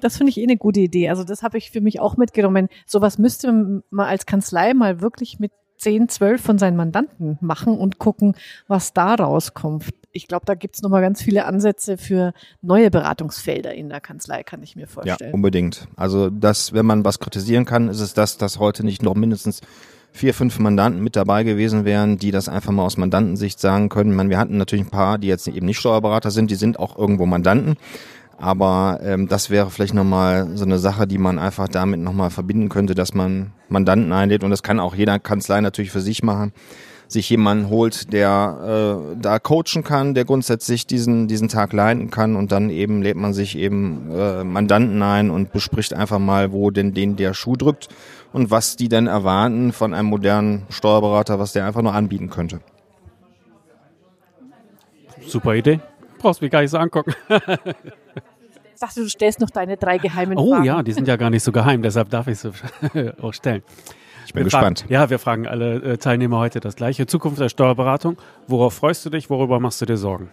Das finde ich eh eine gute Idee. Also das habe ich für mich auch mitgenommen. Sowas müsste man als Kanzlei mal wirklich mit 10, 12 von seinen Mandanten machen und gucken, was da rauskommt. Ich glaube, da gibt es nochmal ganz viele Ansätze für neue Beratungsfelder in der Kanzlei, kann ich mir vorstellen. Ja, unbedingt. Also das, wenn man was kritisieren kann, ist es das, dass heute nicht noch mindestens vier, fünf Mandanten mit dabei gewesen wären, die das einfach mal aus Mandantensicht sagen können. Meine, wir hatten natürlich ein paar, die jetzt eben nicht Steuerberater sind, die sind auch irgendwo Mandanten. Aber ähm, das wäre vielleicht nochmal so eine Sache, die man einfach damit nochmal verbinden könnte, dass man Mandanten einlädt. Und das kann auch jeder Kanzlei natürlich für sich machen. Sich jemanden holt, der äh, da coachen kann, der grundsätzlich diesen, diesen Tag leiten kann und dann eben lädt man sich eben äh, Mandanten ein und bespricht einfach mal, wo denn den der Schuh drückt und was die denn erwarten von einem modernen Steuerberater, was der einfach nur anbieten könnte. Super Idee. Brauchst mich gar nicht so angucken. Ich dachte, du stellst noch deine drei geheimen Oh Fragen. ja, die sind ja gar nicht so geheim, deshalb darf ich sie auch stellen. Ich bin Wir fragen- gespannt. Ja, wir fragen alle äh, Teilnehmer heute das gleiche. Zukunft der Steuerberatung. Worauf freust du dich? Worüber machst du dir Sorgen?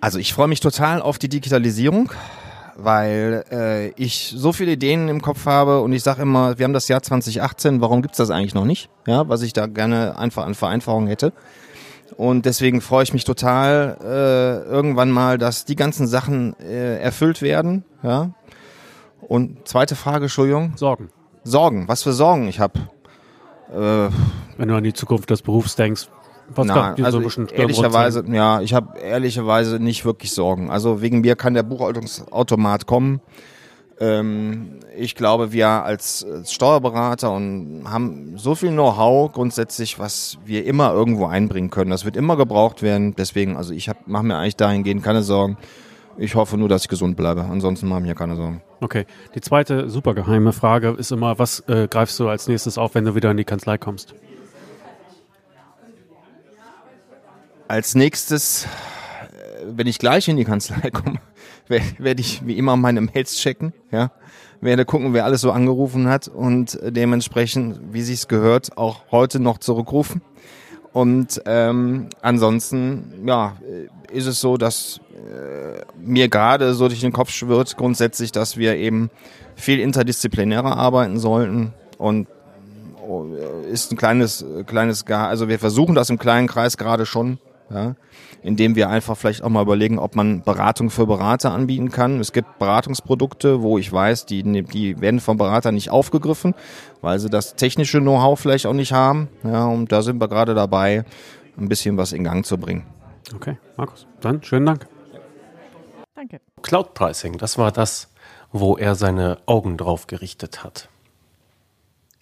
Also ich freue mich total auf die Digitalisierung, weil äh, ich so viele Ideen im Kopf habe und ich sage immer, wir haben das Jahr 2018, warum gibt's das eigentlich noch nicht? Ja, was ich da gerne einfach an Vereinfachung hätte. Und deswegen freue ich mich total äh, irgendwann mal, dass die ganzen Sachen äh, erfüllt werden. Ja. Und zweite Frage, Entschuldigung. Sorgen. Sorgen, was für Sorgen ich habe. Äh, Wenn du an die Zukunft des Berufs denkst. Was Na, also so ehrlicherweise, ja, ich habe ehrlicherweise nicht wirklich Sorgen. Also wegen mir kann der Buchhaltungsautomat kommen. Ähm, ich glaube, wir als, Steuerberater und haben so viel Know-how grundsätzlich, was wir immer irgendwo einbringen können. Das wird immer gebraucht werden. Deswegen, also ich mache mir eigentlich dahingehend keine Sorgen. Ich hoffe nur, dass ich gesund bleibe. Ansonsten mache ich mir keine Sorgen. Okay. Die zweite super geheime Frage ist immer, was äh, greifst du als nächstes auf, wenn du wieder in die Kanzlei kommst? Als nächstes, äh, wenn ich gleich in die Kanzlei komme, werde werd ich wie immer meine Mails checken, ja. Werde gucken, wer alles so angerufen hat und äh, dementsprechend, wie sich's gehört, auch heute noch zurückrufen. Und ähm, ansonsten, ja, äh, ist es so, dass äh, mir gerade so durch den Kopf schwirrt grundsätzlich, dass wir eben viel interdisziplinärer arbeiten sollten und oh, ist ein kleines, kleines, Ge- also wir versuchen das im kleinen Kreis gerade schon, ja, indem wir einfach vielleicht auch mal überlegen, ob man Beratung für Berater anbieten kann. Es gibt Beratungsprodukte, wo ich weiß, die, die werden vom Berater nicht aufgegriffen, weil sie das technische Know-how vielleicht auch nicht haben. Ja, und da sind wir gerade dabei, ein bisschen was in Gang zu bringen. Okay, Markus. Dann schönen Dank. Danke. Cloud Pricing, das war das, wo er seine Augen drauf gerichtet hat.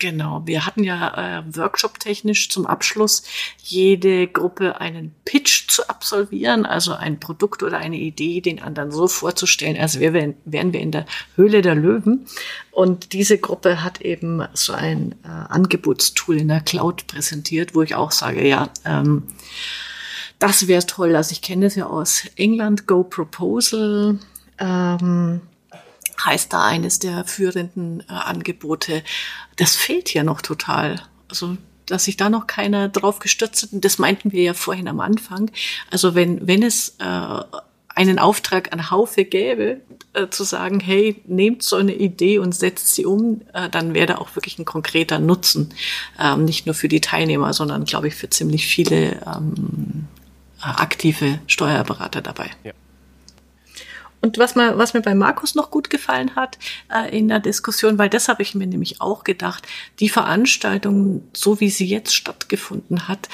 Genau, wir hatten ja äh, workshop-technisch zum Abschluss jede Gruppe einen Pitch zu absolvieren, also ein Produkt oder eine Idee den anderen so vorzustellen, als wären wären wir in der Höhle der Löwen. Und diese Gruppe hat eben so ein äh, Angebotstool in der Cloud präsentiert, wo ich auch sage, ja, ähm, das wäre toll. Also ich kenne das ja aus England, Go Proposal. Ähm, heißt da eines der führenden äh, Angebote. Das fehlt hier noch total. Also, dass sich da noch keiner drauf gestürzt hat. Und das meinten wir ja vorhin am Anfang. Also, wenn, wenn es äh, einen Auftrag an Haufe gäbe, äh, zu sagen, hey, nehmt so eine Idee und setzt sie um, äh, dann wäre da auch wirklich ein konkreter Nutzen. Ähm, nicht nur für die Teilnehmer, sondern, glaube ich, für ziemlich viele ähm, aktive Steuerberater dabei. Ja. Und was mir, was mir bei Markus noch gut gefallen hat äh, in der Diskussion, weil das habe ich mir nämlich auch gedacht, die Veranstaltung, so wie sie jetzt stattgefunden hat,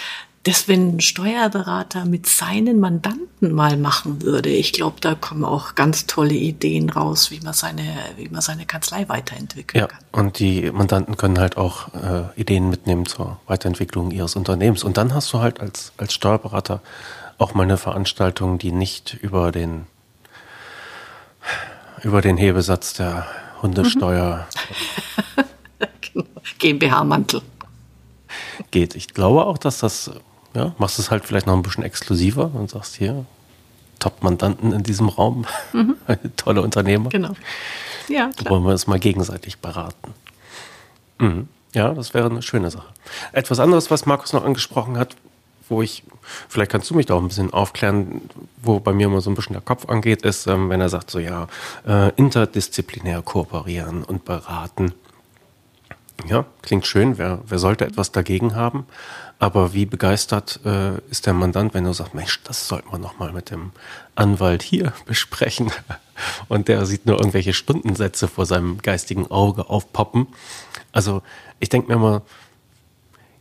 das, wenn ein Steuerberater mit seinen Mandanten mal machen würde, ich glaube, da kommen auch ganz tolle Ideen raus, wie man seine, wie man seine Kanzlei weiterentwickeln ja, kann. Und die Mandanten können halt auch äh, Ideen mitnehmen zur Weiterentwicklung ihres Unternehmens. Und dann hast du halt als, als Steuerberater auch mal eine Veranstaltung, die nicht über den über den Hebesatz der Hundesteuer genau. GmbH-Mantel geht. Ich glaube auch, dass das ja, machst es halt vielleicht noch ein bisschen exklusiver und sagst hier, Top-Mandanten in diesem Raum, mhm. tolle Unternehmer. Genau. Ja, klar. Wollen wir uns mal gegenseitig beraten. Mhm. Ja, das wäre eine schöne Sache. Etwas anderes, was Markus noch angesprochen hat, wo ich, vielleicht kannst du mich da auch ein bisschen aufklären, wo bei mir immer so ein bisschen der Kopf angeht, ist, ähm, wenn er sagt, so ja, äh, interdisziplinär kooperieren und beraten. Ja, klingt schön, wer, wer sollte etwas dagegen haben? Aber wie begeistert äh, ist der Mandant, wenn du sagst, Mensch, das sollten wir nochmal mit dem Anwalt hier besprechen. Und der sieht nur irgendwelche Stundensätze vor seinem geistigen Auge aufpoppen. Also ich denke mir mal,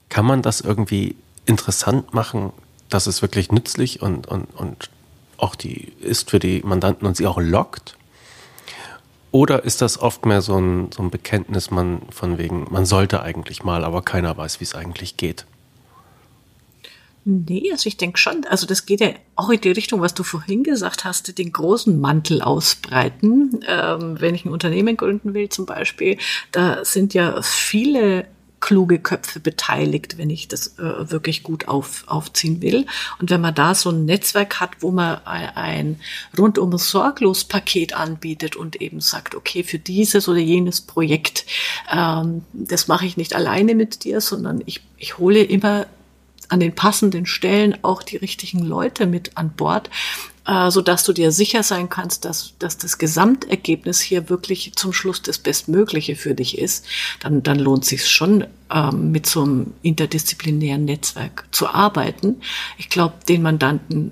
kann man das irgendwie interessant machen, dass es wirklich nützlich und, und, und auch die ist für die Mandanten und sie auch lockt? Oder ist das oft mehr so ein, so ein Bekenntnis man, von wegen, man sollte eigentlich mal, aber keiner weiß, wie es eigentlich geht? Nee, also ich denke schon, also das geht ja auch in die Richtung, was du vorhin gesagt hast, den großen Mantel ausbreiten. Ähm, wenn ich ein Unternehmen gründen will zum Beispiel, da sind ja viele kluge Köpfe beteiligt, wenn ich das äh, wirklich gut auf, aufziehen will. Und wenn man da so ein Netzwerk hat, wo man ein, rundum sorglos Paket anbietet und eben sagt, okay, für dieses oder jenes Projekt, ähm, das mache ich nicht alleine mit dir, sondern ich, ich hole immer an den passenden Stellen auch die richtigen Leute mit an Bord, äh, so dass du dir sicher sein kannst, dass, dass das Gesamtergebnis hier wirklich zum Schluss das Bestmögliche für dich ist, dann, dann lohnt sich schon, ähm, mit so einem interdisziplinären Netzwerk zu arbeiten. Ich glaube, den Mandanten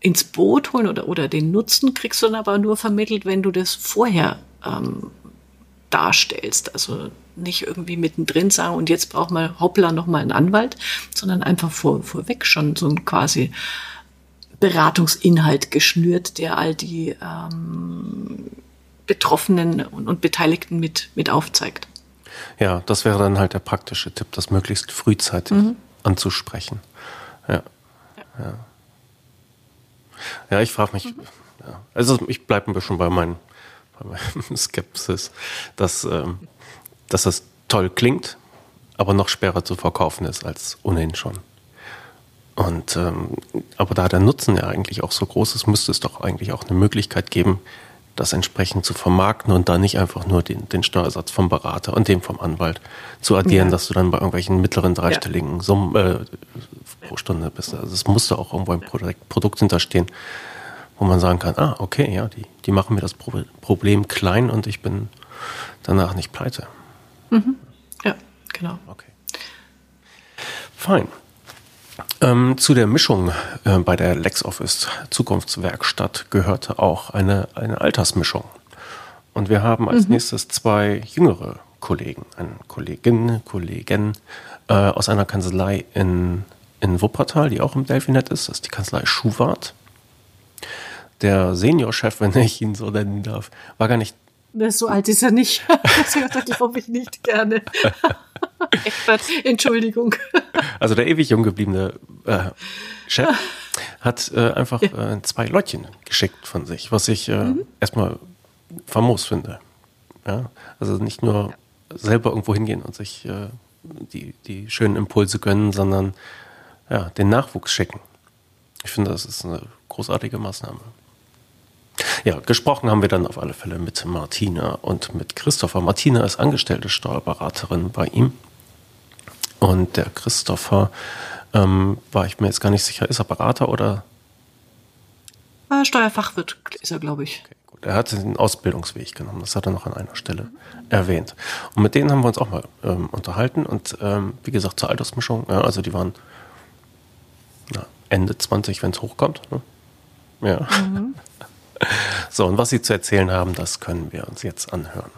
ins Boot holen oder, oder den Nutzen kriegst du dann aber nur vermittelt, wenn du das vorher ähm, darstellst. Also nicht irgendwie mittendrin sagen, und jetzt braucht man hoppla nochmal einen Anwalt, sondern einfach vor, vorweg schon so ein quasi Beratungsinhalt geschnürt, der all die ähm, Betroffenen und, und Beteiligten mit, mit aufzeigt. Ja, das wäre dann halt der praktische Tipp, das möglichst frühzeitig mhm. anzusprechen. Ja. Ja, ja ich frage mich, mhm. ja. also ich bleibe ein bisschen bei meinen Skepsis, dass, ähm, dass das toll klingt, aber noch schwerer zu verkaufen ist als ohnehin schon. Und ähm, aber da der Nutzen ja eigentlich auch so groß ist, müsste es doch eigentlich auch eine Möglichkeit geben, das entsprechend zu vermarkten und da nicht einfach nur den, den Steuersatz vom Berater und dem vom Anwalt zu addieren, ja. dass du dann bei irgendwelchen mittleren dreistelligen ja. Summen äh, pro Stunde bist. Also es musste auch irgendwo ein Produkt, Produkt hinterstehen, wo man sagen kann, ah, okay, ja, die, die machen mir das Problem klein und ich bin danach nicht pleite. Mhm. Ja, genau. Okay. Fein. Ähm, zu der Mischung äh, bei der LexOffice Zukunftswerkstatt gehörte auch eine, eine Altersmischung. Und wir haben als mhm. nächstes zwei jüngere Kollegen, eine Kollegin, Kollegen äh, aus einer Kanzlei in, in Wuppertal, die auch im Delfinet ist. Das ist die Kanzlei Schuwart der Seniorchef, wenn ich ihn so nennen darf, war gar nicht. So alt ist er nicht. Das hört er, glaube ich, nicht gerne. Entschuldigung. Also der ewig jung gebliebene äh, Chef hat äh, einfach ja. äh, zwei Leutchen geschickt von sich, was ich äh, mhm. erstmal famos finde. Ja? Also nicht nur selber irgendwo hingehen und sich äh, die, die schönen Impulse gönnen, sondern ja, den Nachwuchs schicken. Ich finde, das ist eine großartige Maßnahme. Ja, gesprochen haben wir dann auf alle Fälle mit Martina und mit Christopher. Martina ist angestellte Steuerberaterin bei ihm. Und der Christopher, ähm, war ich mir jetzt gar nicht sicher, ist er Berater oder? Äh, Steuerfachwirt ist er, glaube ich. Okay, gut. Er hat den Ausbildungsweg genommen, das hat er noch an einer Stelle erwähnt. Und mit denen haben wir uns auch mal ähm, unterhalten und ähm, wie gesagt zur Altersmischung, ja, also die waren na, Ende 20, wenn es hochkommt. Ne? Ja. Mhm. So, und was sie zu erzählen haben, das können wir uns jetzt anhören.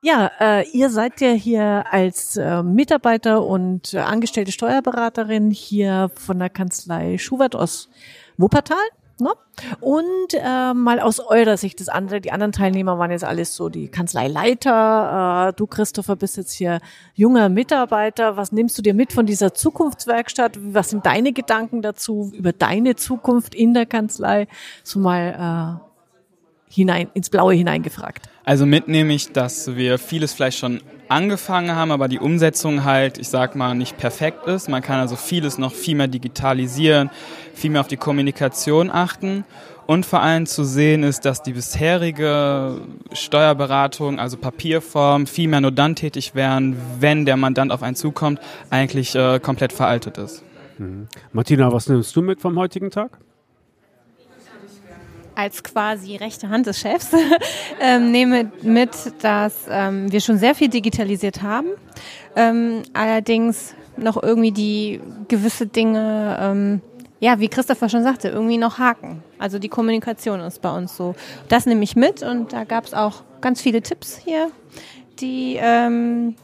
Ja, äh, ihr seid ja hier als äh, Mitarbeiter und äh, angestellte Steuerberaterin hier von der Kanzlei Schubert aus Wuppertal. Ne? Und äh, mal aus eurer Sicht, das andere, die anderen Teilnehmer waren jetzt alles so die Kanzleileiter. Äh, du, Christopher, bist jetzt hier junger Mitarbeiter. Was nimmst du dir mit von dieser Zukunftswerkstatt? Was sind deine Gedanken dazu über deine Zukunft in der Kanzlei? So mal äh, hinein ins Blaue hineingefragt. Also mitnehme ich, dass wir vieles vielleicht schon angefangen haben, aber die Umsetzung halt, ich sag mal, nicht perfekt ist. Man kann also vieles noch viel mehr digitalisieren, viel mehr auf die Kommunikation achten. Und vor allem zu sehen ist, dass die bisherige Steuerberatung, also Papierform, viel mehr nur dann tätig wären, wenn der Mandant auf einen zukommt, eigentlich äh, komplett veraltet ist. Mhm. Martina, was nimmst du mit vom heutigen Tag? Als quasi rechte Hand des Chefs ähm, nehme mit, dass ähm, wir schon sehr viel digitalisiert haben, ähm, allerdings noch irgendwie die gewisse Dinge, ähm, ja, wie Christopher schon sagte, irgendwie noch haken. Also die Kommunikation ist bei uns so. Das nehme ich mit und da gab es auch ganz viele Tipps hier, die ähm,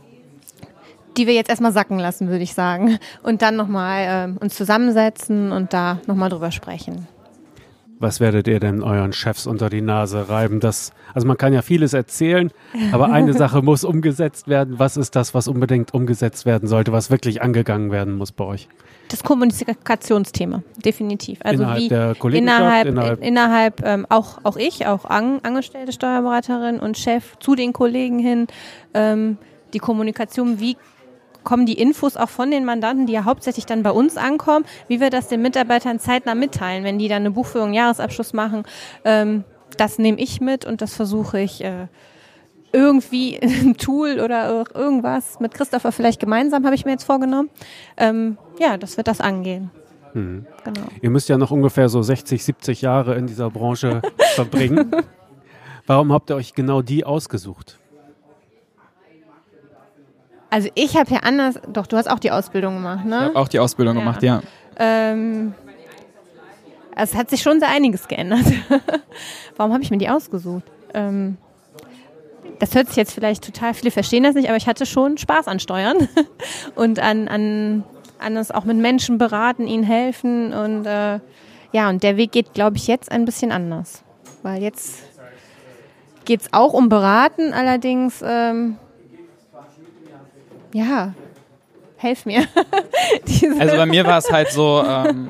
die wir jetzt erstmal sacken lassen, würde ich sagen. Und dann nochmal ähm, uns zusammensetzen und da nochmal drüber sprechen. Was werdet ihr denn euren Chefs unter die Nase reiben? Das, also man kann ja vieles erzählen, aber eine Sache muss umgesetzt werden. Was ist das, was unbedingt umgesetzt werden sollte, was wirklich angegangen werden muss bei euch? Das Kommunikationsthema, definitiv. Also innerhalb wie der innerhalb, innerhalb, innerhalb ähm, auch, auch ich, auch an, angestellte Steuerberaterin und Chef zu den Kollegen hin, ähm, die Kommunikation, wie kommen die Infos auch von den Mandanten, die ja hauptsächlich dann bei uns ankommen, wie wir das den Mitarbeitern zeitnah mitteilen, wenn die dann eine Buchführung, Jahresabschluss machen. Ähm, das nehme ich mit und das versuche ich äh, irgendwie ein Tool oder irgendwas mit Christopher vielleicht gemeinsam, habe ich mir jetzt vorgenommen. Ähm, ja, das wird das angehen. Mhm. Genau. Ihr müsst ja noch ungefähr so 60, 70 Jahre in dieser Branche verbringen. Warum habt ihr euch genau die ausgesucht? Also ich habe ja anders, doch, du hast auch die Ausbildung gemacht, ne? Ich habe auch die Ausbildung ja. gemacht, ja. Ähm, es hat sich schon sehr einiges geändert. Warum habe ich mir die ausgesucht? Ähm, das hört sich jetzt vielleicht total, viele verstehen das nicht, aber ich hatte schon Spaß an Steuern und an, an, an das auch mit Menschen beraten, ihnen helfen und äh, ja, und der Weg geht, glaube ich, jetzt ein bisschen anders. Weil jetzt geht es auch um Beraten, allerdings ähm, ja, helf mir. also bei mir war es halt so, ähm,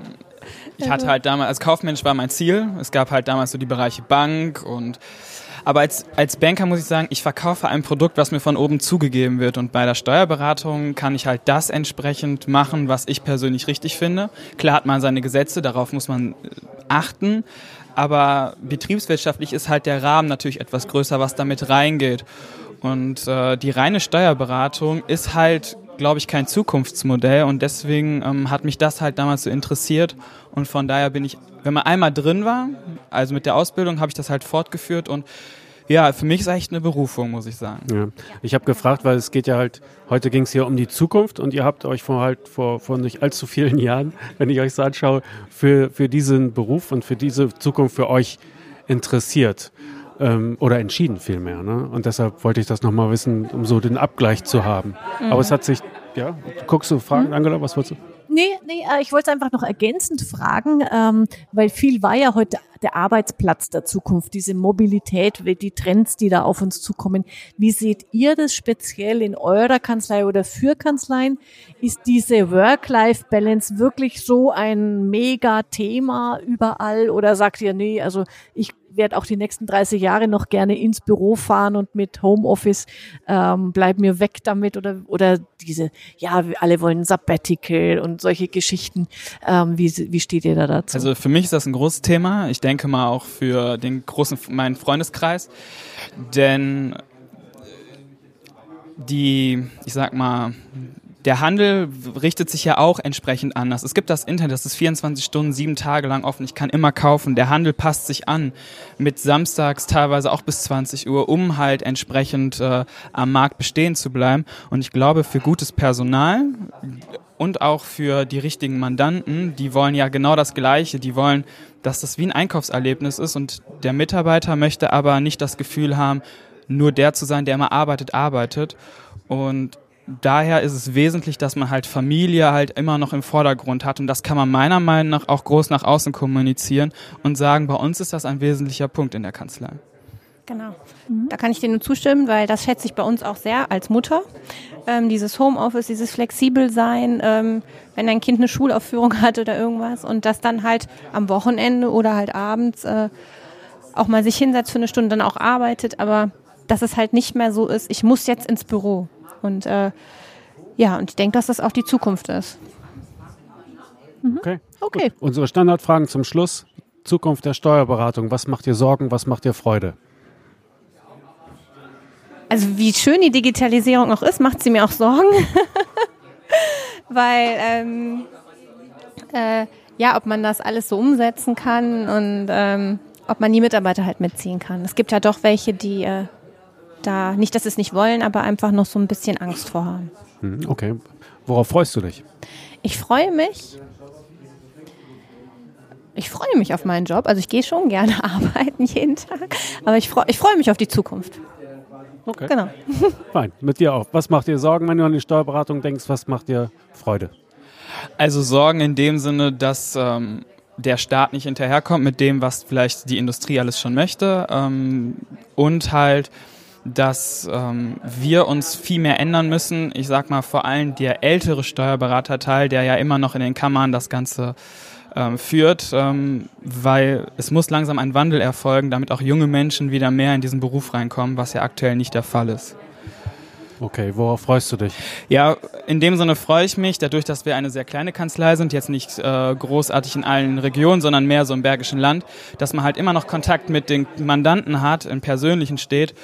ich hatte halt damals, als Kaufmensch war mein Ziel. Es gab halt damals so die Bereiche Bank und aber als, als Banker muss ich sagen, ich verkaufe ein Produkt, was mir von oben zugegeben wird. Und bei der Steuerberatung kann ich halt das entsprechend machen, was ich persönlich richtig finde. Klar hat man seine Gesetze, darauf muss man äh, achten. Aber betriebswirtschaftlich ist halt der Rahmen natürlich etwas größer, was damit reingeht. Und äh, die reine Steuerberatung ist halt, glaube ich, kein Zukunftsmodell. Und deswegen ähm, hat mich das halt damals so interessiert. Und von daher bin ich, wenn man einmal drin war, also mit der Ausbildung, habe ich das halt fortgeführt. Und ja, für mich ist echt eine Berufung, muss ich sagen. Ja. Ich habe gefragt, weil es geht ja halt, heute ging es hier um die Zukunft. Und ihr habt euch vor halt vor, vor nicht allzu vielen Jahren, wenn ich euch so anschaue, für, für diesen Beruf und für diese Zukunft für euch interessiert ähm, oder entschieden vielmehr. Ne? Und deshalb wollte ich das nochmal wissen, um so den Abgleich zu haben. Mhm. Aber es hat sich, ja, guckst du Fragen, mhm. Angela, was wolltest du? Nee, nee, äh, ich wollte einfach noch ergänzend fragen, ähm, weil viel war ja heute der Arbeitsplatz der Zukunft, diese Mobilität, die Trends, die da auf uns zukommen. Wie seht ihr das speziell in eurer Kanzlei oder für Kanzleien? Ist diese Work-Life-Balance wirklich so ein Mega-Thema überall oder sagt ihr, nee, also ich werde auch die nächsten 30 Jahre noch gerne ins Büro fahren und mit Homeoffice ähm, bleib mir weg damit oder oder diese ja alle wollen Sabbatical und solche Geschichten. Ähm, wie wie steht ihr da dazu? Also für mich ist das ein großes Thema. Ich denke mal auch für den großen meinen Freundeskreis, denn die ich sag mal der Handel richtet sich ja auch entsprechend anders. Es gibt das Internet, das ist 24 Stunden, sieben Tage lang offen. Ich kann immer kaufen. Der Handel passt sich an mit samstags teilweise auch bis 20 Uhr, um halt entsprechend äh, am Markt bestehen zu bleiben. Und ich glaube, für gutes Personal und auch für die richtigen Mandanten, die wollen ja genau das Gleiche. Die wollen, dass das wie ein Einkaufserlebnis ist und der Mitarbeiter möchte aber nicht das Gefühl haben, nur der zu sein, der immer arbeitet, arbeitet. Und daher ist es wesentlich, dass man halt Familie halt immer noch im Vordergrund hat und das kann man meiner Meinung nach auch groß nach außen kommunizieren und sagen, bei uns ist das ein wesentlicher Punkt in der Kanzlei. Genau. Da kann ich dir nur zustimmen, weil das schätze ich bei uns auch sehr als Mutter. Ähm, dieses Homeoffice, dieses flexibel sein, ähm, wenn dein Kind eine Schulaufführung hat oder irgendwas und das dann halt am Wochenende oder halt abends äh, auch mal sich hinsetzt für eine Stunde, dann auch arbeitet, aber dass es halt nicht mehr so ist, ich muss jetzt ins Büro. Und äh, ja, und ich denke, dass das auch die Zukunft ist. Mhm. Okay. Okay. Gut. Unsere Standardfragen zum Schluss. Zukunft der Steuerberatung. Was macht dir Sorgen? Was macht dir Freude? Also wie schön die Digitalisierung auch ist, macht sie mir auch Sorgen. Weil ähm, äh, ja, ob man das alles so umsetzen kann und ähm, ob man die Mitarbeiter halt mitziehen kann. Es gibt ja doch welche, die äh, da, nicht, dass sie es nicht wollen, aber einfach noch so ein bisschen Angst vor haben. Hm, okay. Worauf freust du dich? Ich freue mich. Ich freue mich auf meinen Job. Also ich gehe schon gerne arbeiten jeden Tag. Aber ich freue, ich freue mich auf die Zukunft. Okay. Genau. Fein. Mit dir auch. Was macht dir Sorgen, wenn du an die Steuerberatung denkst? Was macht dir Freude? Also Sorgen in dem Sinne, dass ähm, der Staat nicht hinterherkommt mit dem, was vielleicht die Industrie alles schon möchte. Ähm, und halt dass ähm, wir uns viel mehr ändern müssen. Ich sag mal vor allem der ältere Steuerberaterteil, der ja immer noch in den Kammern das Ganze ähm, führt, ähm, weil es muss langsam ein Wandel erfolgen, damit auch junge Menschen wieder mehr in diesen Beruf reinkommen, was ja aktuell nicht der Fall ist. Okay, worauf freust du dich? Ja, in dem Sinne freue ich mich, dadurch, dass wir eine sehr kleine Kanzlei sind, jetzt nicht äh, großartig in allen Regionen, sondern mehr so im Bergischen Land, dass man halt immer noch Kontakt mit den Mandanten hat, im Persönlichen steht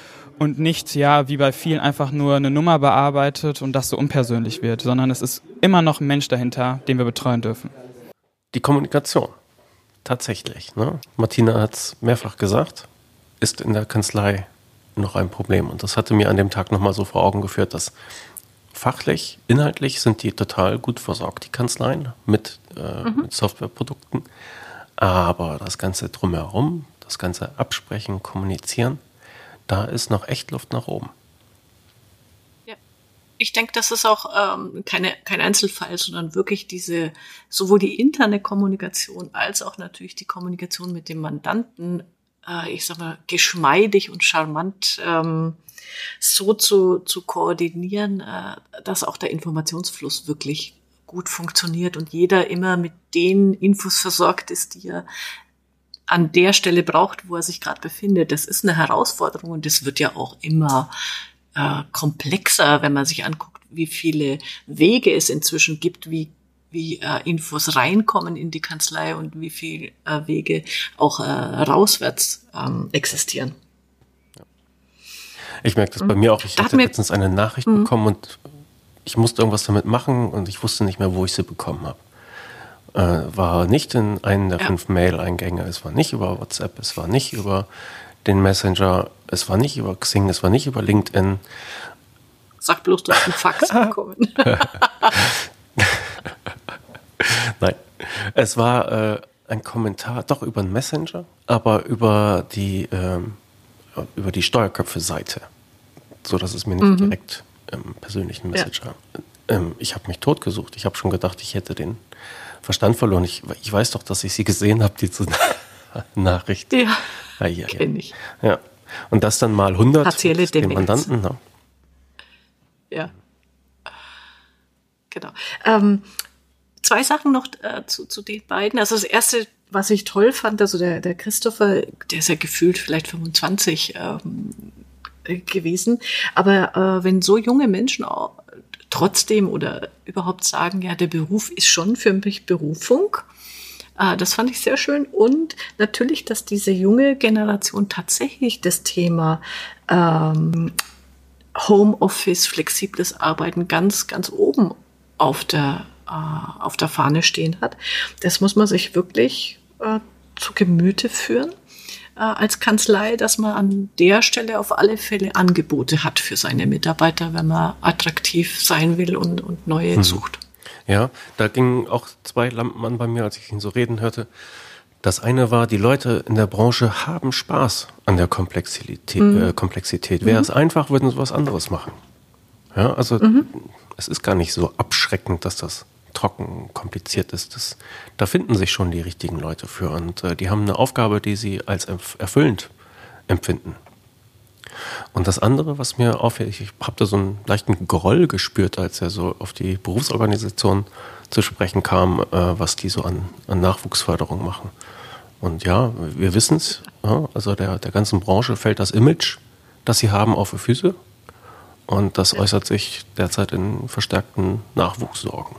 und nicht, ja, wie bei vielen einfach nur eine Nummer bearbeitet und das so unpersönlich wird, sondern es ist immer noch ein Mensch dahinter, den wir betreuen dürfen. Die Kommunikation. Tatsächlich. Ne? Martina hat es mehrfach gesagt, ist in der Kanzlei noch ein Problem. Und das hatte mir an dem Tag nochmal so vor Augen geführt, dass fachlich, inhaltlich sind die total gut versorgt, die Kanzleien, mit, äh, mhm. mit Softwareprodukten. Aber das Ganze drumherum, das ganze Absprechen, Kommunizieren, da ist noch echt Luft nach oben. Ja. Ich denke, das ist auch ähm, keine, kein Einzelfall, sondern wirklich diese, sowohl die interne Kommunikation als auch natürlich die Kommunikation mit dem Mandanten, äh, ich sag mal, geschmeidig und charmant ähm, so zu, zu koordinieren, äh, dass auch der Informationsfluss wirklich gut funktioniert und jeder immer mit den Infos versorgt ist, die er an der Stelle braucht, wo er sich gerade befindet. Das ist eine Herausforderung und das wird ja auch immer äh, komplexer, wenn man sich anguckt, wie viele Wege es inzwischen gibt, wie wie äh, Infos reinkommen in die Kanzlei und wie viele äh, Wege auch äh, rauswärts ähm, existieren. Ich merke das bei mir auch. Ich hatte letztens eine Nachricht mhm. bekommen und ich musste irgendwas damit machen und ich wusste nicht mehr, wo ich sie bekommen habe äh, war nicht in einen der ja. fünf Mail-Eingänge, es war nicht über WhatsApp, es war nicht über den Messenger, es war nicht über Xing, es war nicht über LinkedIn. Sag bloß, du hast einen Fax bekommen. Nein, es war äh, ein Kommentar, doch über einen Messenger, aber über die, ähm, über die Steuerköpfe-Seite, so dass es mir nicht mhm. direkt im persönlichen Messenger. Ja. Ähm, ich habe mich totgesucht. Ich habe schon gedacht, ich hätte den Verstand verloren. Ich, ich weiß doch, dass ich sie gesehen habe, diese Nachricht. Ja, ja, ja kenne ich. Ja. Und das dann mal 100 Partielle dem Mandanten. Ne? Ja. Genau. Ähm, zwei Sachen noch äh, zu, zu den beiden. Also das erste, was ich toll fand, also der, der Christopher, der ist ja gefühlt vielleicht 25 ähm, gewesen, aber äh, wenn so junge Menschen auch trotzdem oder überhaupt sagen, ja, der Beruf ist schon für mich Berufung. Äh, das fand ich sehr schön. Und natürlich, dass diese junge Generation tatsächlich das Thema ähm, Homeoffice, flexibles Arbeiten ganz, ganz oben auf der, äh, auf der Fahne stehen hat. Das muss man sich wirklich äh, zu Gemüte führen äh, als Kanzlei, dass man an der Stelle auf alle Fälle Angebote hat für seine Mitarbeiter, wenn man attraktiv sein will und, und neue mhm. sucht. Ja, da gingen auch zwei Lampen an bei mir, als ich ihn so reden hörte. Das eine war, die Leute in der Branche haben Spaß an der Komplexität. Mhm. Äh, Komplexität. Wäre mhm. es einfach, würden sie was anderes machen. Ja, also mhm. es ist gar nicht so abschreckend, dass das trocken, kompliziert ist. Das, da finden sich schon die richtigen Leute für und äh, die haben eine Aufgabe, die sie als erfüllend empfinden. Und das andere, was mir auffällt, ich habe da so einen leichten Groll gespürt, als er so auf die Berufsorganisation zu sprechen kam, äh, was die so an, an, Nachwuchsförderung machen. Und ja, wir wissen es, ja, also der, der ganzen Branche fällt das Image, das sie haben, auf die Füße. Und das äußert sich derzeit in verstärkten Nachwuchssorgen.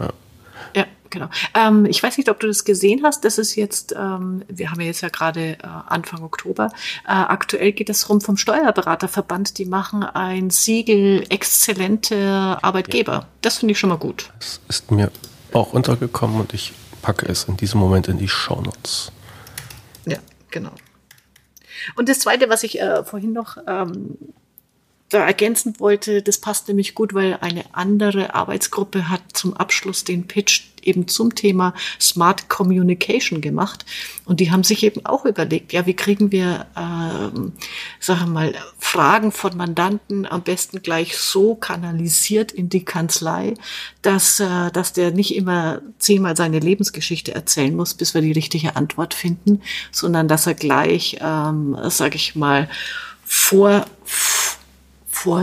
Ja, ja. genau. Ähm, ich weiß nicht, ob du das gesehen hast. Das ist jetzt, ähm, wir haben ja jetzt ja gerade äh, Anfang Oktober. Äh, aktuell geht es rum vom Steuerberaterverband. Die machen ein Siegel exzellente Arbeitgeber. Ja. Das finde ich schon mal gut. Das ist mir auch untergekommen und ich packe es in diesem Moment in die Shownotes. Ja, genau. Und das Zweite, was ich äh, vorhin noch ähm, da ergänzen wollte, das passt nämlich gut, weil eine andere Arbeitsgruppe hat zum Abschluss den Pitch eben zum Thema Smart Communication gemacht. Und die haben sich eben auch überlegt, ja, wie kriegen wir, ähm, sagen wir mal, Fragen von Mandanten am besten gleich so kanalisiert in die Kanzlei, dass, äh, dass der nicht immer zehnmal seine Lebensgeschichte erzählen muss, bis wir die richtige Antwort finden, sondern dass er gleich, ähm, sage ich mal, vor vor,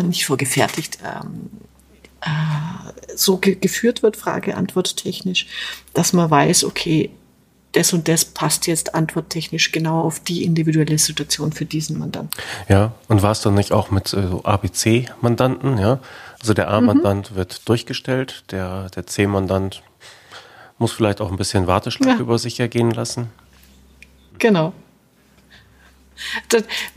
nicht vorgefertigt, ähm, äh, so ge geführt wird, Frage-Antwort technisch, dass man weiß, okay, das und das passt jetzt antworttechnisch genau auf die individuelle Situation für diesen Mandanten. Ja, und war es dann nicht auch mit äh, so ABC-Mandanten, ja? Also der A-Mandant mhm. wird durchgestellt, der, der C-Mandant muss vielleicht auch ein bisschen Warteschlag ja. über sich ergehen lassen. Genau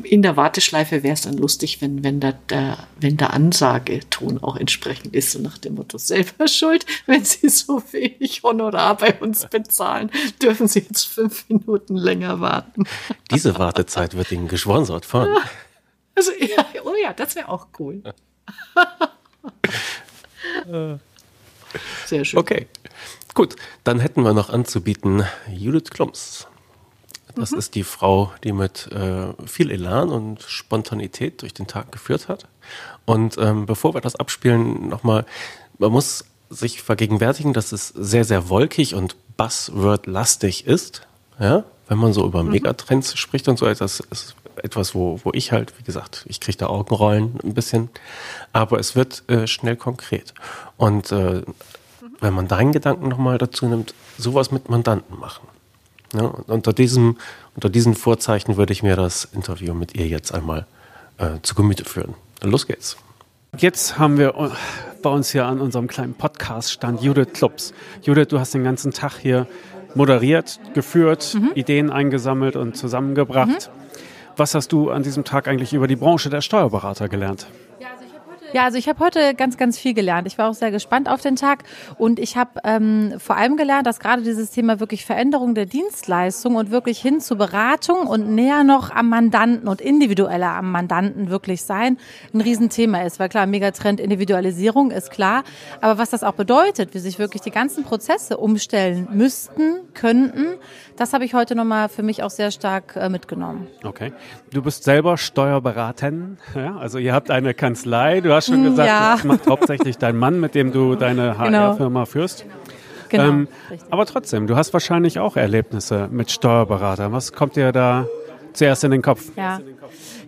in der Warteschleife wäre es dann lustig, wenn, wenn, der, der, wenn der Ansageton auch entsprechend ist, so nach dem Motto, selber schuld, wenn Sie so wenig Honorar bei uns bezahlen, dürfen Sie jetzt fünf Minuten länger warten. Diese Wartezeit wird Ihnen gesponsert von. Also, ja, oh ja, das wäre auch cool. Sehr schön. Okay. Gut, dann hätten wir noch anzubieten Judith Klumps. Das mhm. ist die Frau, die mit äh, viel Elan und Spontanität durch den Tag geführt hat. Und ähm, bevor wir das abspielen, nochmal, man muss sich vergegenwärtigen, dass es sehr, sehr wolkig und Buzzword-lastig ist. Ja? Wenn man so über mhm. Megatrends spricht und so etwas, ist etwas, wo, wo ich halt, wie gesagt, ich kriege da Augenrollen ein bisschen, aber es wird äh, schnell konkret. Und äh, wenn man deinen Gedanken nochmal dazu nimmt, sowas mit Mandanten machen. Ja, unter, diesem, unter diesen Vorzeichen würde ich mir das Interview mit ihr jetzt einmal äh, zu Gemüte führen. Los geht's. Jetzt haben wir äh, bei uns hier an unserem kleinen Podcast stand Judith Klubs. Judith, du hast den ganzen Tag hier moderiert, geführt, mhm. Ideen eingesammelt und zusammengebracht. Mhm. Was hast du an diesem Tag eigentlich über die Branche der Steuerberater gelernt? Ja, also ich habe heute ganz, ganz viel gelernt. Ich war auch sehr gespannt auf den Tag und ich habe ähm, vor allem gelernt, dass gerade dieses Thema wirklich Veränderung der Dienstleistung und wirklich hin zu Beratung und näher noch am Mandanten und individueller am Mandanten wirklich sein ein Riesenthema ist. Weil klar, Megatrend Individualisierung ist klar, aber was das auch bedeutet, wie sich wirklich die ganzen Prozesse umstellen müssten, könnten, das habe ich heute nochmal für mich auch sehr stark äh, mitgenommen. Okay. Du bist selber Steuerberaterin, ja? also ihr habt eine Kanzlei, du hast hast schon gesagt, ja. das macht hauptsächlich dein Mann, mit dem du deine HR-Firma genau. führst. Genau, ähm, aber trotzdem, du hast wahrscheinlich auch Erlebnisse mit Steuerberatern. Was kommt dir da zuerst in den Kopf? Ja.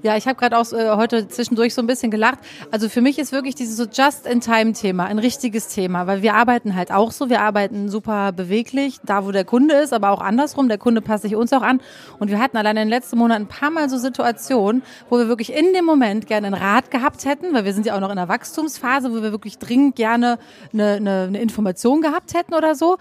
Ja, ich habe gerade auch äh, heute zwischendurch so ein bisschen gelacht. Also für mich ist wirklich dieses so Just-in-Time-Thema ein richtiges Thema, weil wir arbeiten halt auch so. Wir arbeiten super beweglich, da wo der Kunde ist, aber auch andersrum. Der Kunde passt sich uns auch an. Und wir hatten allein in den letzten Monaten ein paar Mal so Situationen, wo wir wirklich in dem Moment gerne einen Rat gehabt hätten, weil wir sind ja auch noch in der Wachstumsphase, wo wir wirklich dringend gerne eine, eine, eine Information gehabt hätten oder so.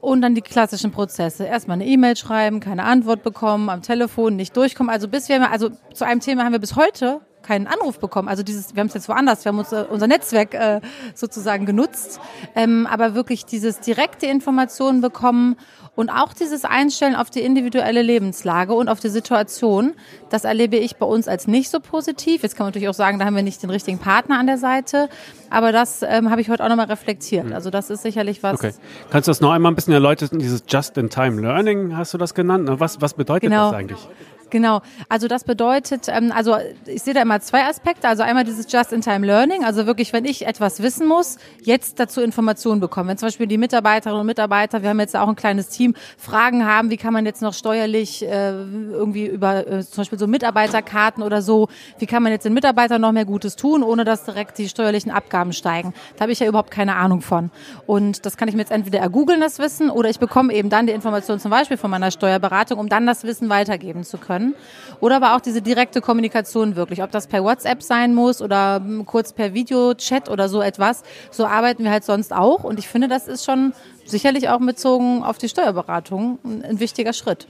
Und dann die klassischen Prozesse. Erstmal eine E-Mail schreiben, keine Antwort bekommen, am Telefon nicht durchkommen. Also bis wir, also zu einem Thema haben wir bis heute keinen Anruf bekommen. Also dieses, wir haben es jetzt woanders, wir haben uns, äh, unser Netzwerk äh, sozusagen genutzt, ähm, aber wirklich dieses direkte Informationen bekommen und auch dieses Einstellen auf die individuelle Lebenslage und auf die Situation, das erlebe ich bei uns als nicht so positiv. Jetzt kann man natürlich auch sagen, da haben wir nicht den richtigen Partner an der Seite, aber das ähm, habe ich heute auch nochmal reflektiert. Mhm. Also das ist sicherlich was. Okay. Kannst du das noch einmal ein bisschen erläutern? Dieses Just-in-Time-Learning hast du das genannt? Was, was bedeutet genau. das eigentlich? Genau, also das bedeutet, ähm, also ich sehe da immer zwei Aspekte. Also einmal dieses Just-in-Time-Learning, also wirklich, wenn ich etwas wissen muss, jetzt dazu Informationen bekommen. Wenn zum Beispiel die Mitarbeiterinnen und Mitarbeiter, wir haben jetzt auch ein kleines Team, Fragen haben, wie kann man jetzt noch steuerlich äh, irgendwie über äh, zum Beispiel so Mitarbeiterkarten oder so, wie kann man jetzt den Mitarbeitern noch mehr Gutes tun, ohne dass direkt die steuerlichen Abgaben steigen. Da habe ich ja überhaupt keine Ahnung von. Und das kann ich mir jetzt entweder ergoogeln, das Wissen, oder ich bekomme eben dann die Informationen zum Beispiel von meiner Steuerberatung, um dann das Wissen weitergeben zu können können. Oder aber auch diese direkte Kommunikation wirklich, ob das per WhatsApp sein muss oder hm, kurz per Videochat oder so etwas. So arbeiten wir halt sonst auch. Und ich finde, das ist schon sicherlich auch bezogen auf die Steuerberatung ein wichtiger Schritt.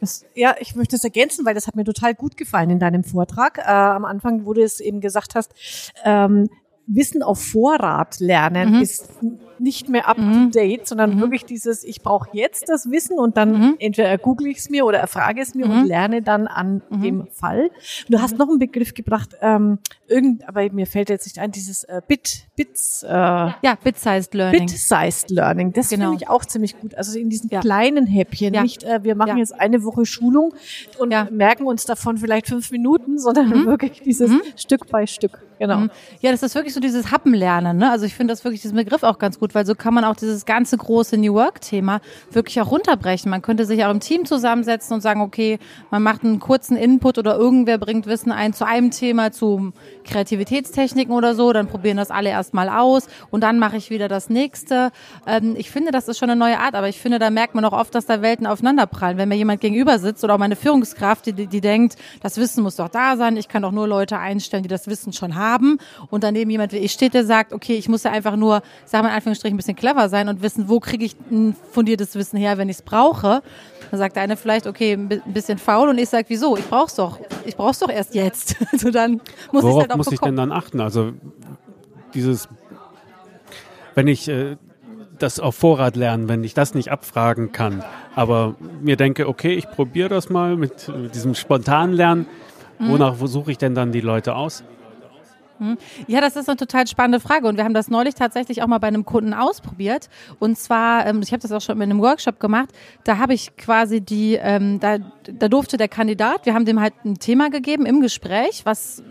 Das, ja, ich möchte es ergänzen, weil das hat mir total gut gefallen in deinem Vortrag. Äh, am Anfang, wo du es eben gesagt hast, ähm, Wissen auf Vorrat lernen mhm. ist nicht mehr up to date, sondern mhm. wirklich dieses, ich brauche jetzt das Wissen und dann mhm. entweder google ich es mir oder erfrage es mir und mhm. lerne dann an mhm. dem Fall. du hast noch einen Begriff gebracht, ähm, irgend, aber mir fällt jetzt nicht ein, dieses äh, Bit, Bits, äh, ja, Bit-sized Learning. Bit-sized Learning. Das genau. finde ich auch ziemlich gut. Also in diesen ja. kleinen Häppchen, ja. nicht, äh, wir machen ja. jetzt eine Woche Schulung und merken uns davon vielleicht fünf Minuten, sondern mhm. wirklich dieses Stück bei Stück. Genau. Ja, das ist wirklich so dieses Happenlernen. Ne? Also ich finde das wirklich diesen Begriff auch ganz gut, weil so kann man auch dieses ganze große New Work-Thema wirklich auch runterbrechen. Man könnte sich auch im Team zusammensetzen und sagen, okay, man macht einen kurzen Input oder irgendwer bringt Wissen ein zu einem Thema, zu Kreativitätstechniken oder so, dann probieren das alle erstmal aus und dann mache ich wieder das nächste. Ähm, ich finde, das ist schon eine neue Art, aber ich finde, da merkt man auch oft, dass da Welten aufeinanderprallen. Wenn mir jemand gegenüber sitzt oder auch meine Führungskraft, die, die denkt, das Wissen muss doch da sein, ich kann doch nur Leute einstellen, die das Wissen schon haben und daneben jemand wie ich steht, der sagt, okay, ich muss ja einfach nur, sagen wir in Anführungsstrichen, ein bisschen clever sein und wissen, wo kriege ich ein fundiertes Wissen her, wenn ich es brauche. Dann sagt der eine vielleicht, okay, ein bisschen faul und ich sage, wieso? Ich brauch's doch. Ich brauch's doch erst jetzt. Also dann muss ich halt auch muss bekommen. ich denn dann achten? Also dieses, wenn ich äh, das auf Vorrat lernen, wenn ich das nicht abfragen kann, aber mir denke, okay, ich probiere das mal mit, mit diesem spontanen Lernen. Mhm. Wonach suche ich denn dann die Leute aus? Hm? Ja, das ist eine total spannende Frage und wir haben das neulich tatsächlich auch mal bei einem Kunden ausprobiert. Und zwar, ähm, ich habe das auch schon mit einem Workshop gemacht, da habe ich quasi die, ähm, da, da durfte der Kandidat, wir haben dem halt ein Thema gegeben im Gespräch, was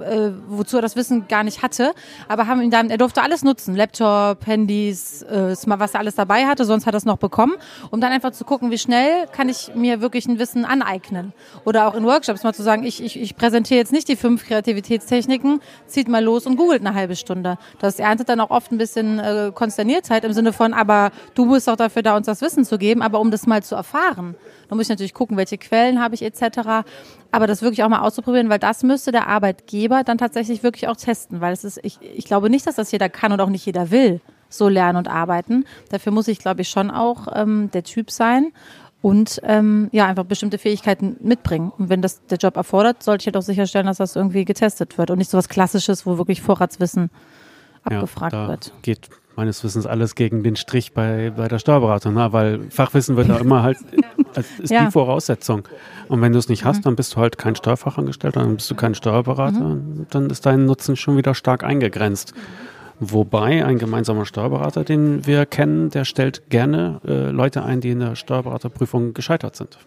äh, wozu er das Wissen gar nicht hatte, aber haben ihn dann, er durfte alles nutzen, Laptop, Handys, äh, was er alles dabei hatte, sonst hat er es noch bekommen, um dann einfach zu gucken, wie schnell kann ich mir wirklich ein Wissen aneignen. Oder auch in Workshops mal zu sagen, ich, ich, ich präsentiere jetzt nicht die fünf Kreativitätstechniken, zieht mal los und googelt eine halbe Stunde. Das erntet dann auch oft ein bisschen äh, Konsterniertheit im Sinne von, aber du bist auch dafür da, uns das Wissen zu geben, aber um das mal zu erfahren. Da muss ich natürlich gucken, welche Quellen habe ich etc. Aber das wirklich auch mal auszuprobieren, weil das müsste der Arbeitgeber dann tatsächlich wirklich auch testen, weil es ist, ich, ich glaube nicht, dass das jeder kann und auch nicht jeder will so lernen und arbeiten. Dafür muss ich, glaube ich, schon auch ähm, der Typ sein und ähm, ja einfach bestimmte Fähigkeiten mitbringen. Und wenn das der Job erfordert, sollte ich halt auch sicherstellen, dass das irgendwie getestet wird und nicht so was Klassisches, wo wirklich Vorratswissen abgefragt ja, wird. Geht meines Wissens alles gegen den Strich bei, bei der Steuerberatung, ne? weil Fachwissen wird da immer halt, ist ja. die Voraussetzung. Und wenn du es nicht hast, mhm. dann bist du halt kein Steuerfachangestellter, dann bist du kein Steuerberater, mhm. dann ist dein Nutzen schon wieder stark eingegrenzt. Wobei ein gemeinsamer Steuerberater, den wir kennen, der stellt gerne äh, Leute ein, die in der Steuerberaterprüfung gescheitert sind.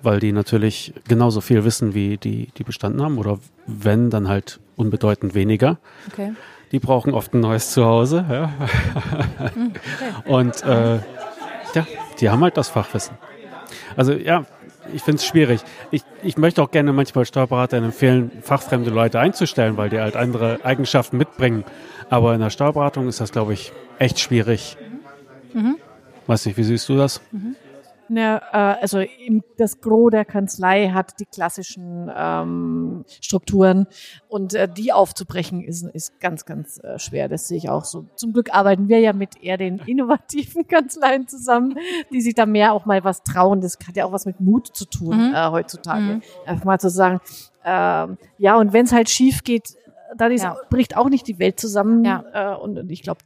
Weil die natürlich genauso viel wissen, wie die, die bestanden haben. Oder wenn, dann halt unbedeutend weniger. Okay die brauchen oft ein neues Zuhause. Ja. Hm. Und äh, ja, die haben halt das Fachwissen. Also ja, ich finde es schwierig. Ich, ich möchte auch gerne manchmal Steuerberatern empfehlen, fachfremde Leute einzustellen, weil die halt andere Eigenschaften mitbringen. Aber in der Steuerberatung ist das, glaube ich, echt schwierig. Mhm. Weiß nicht, wie siehst du das? Mhm. Ja, äh, also im, das Gros der Kanzlei hat die klassischen ähm, Strukturen und äh, die aufzubrechen ist, ist ganz, ganz äh, schwer. Das sehe ich auch so. Zum Glück arbeiten wir ja mit eher den innovativen Kanzleien zusammen, die sich da mehr auch mal was trauen. Das hat ja auch was mit Mut zu tun mhm. äh, heutzutage. Mhm. Einfach mal zu sagen, äh, ja, und wenn es halt schief geht, dann ist, ja. bricht auch nicht die Welt zusammen. Ja. Äh, und, und ich glaube,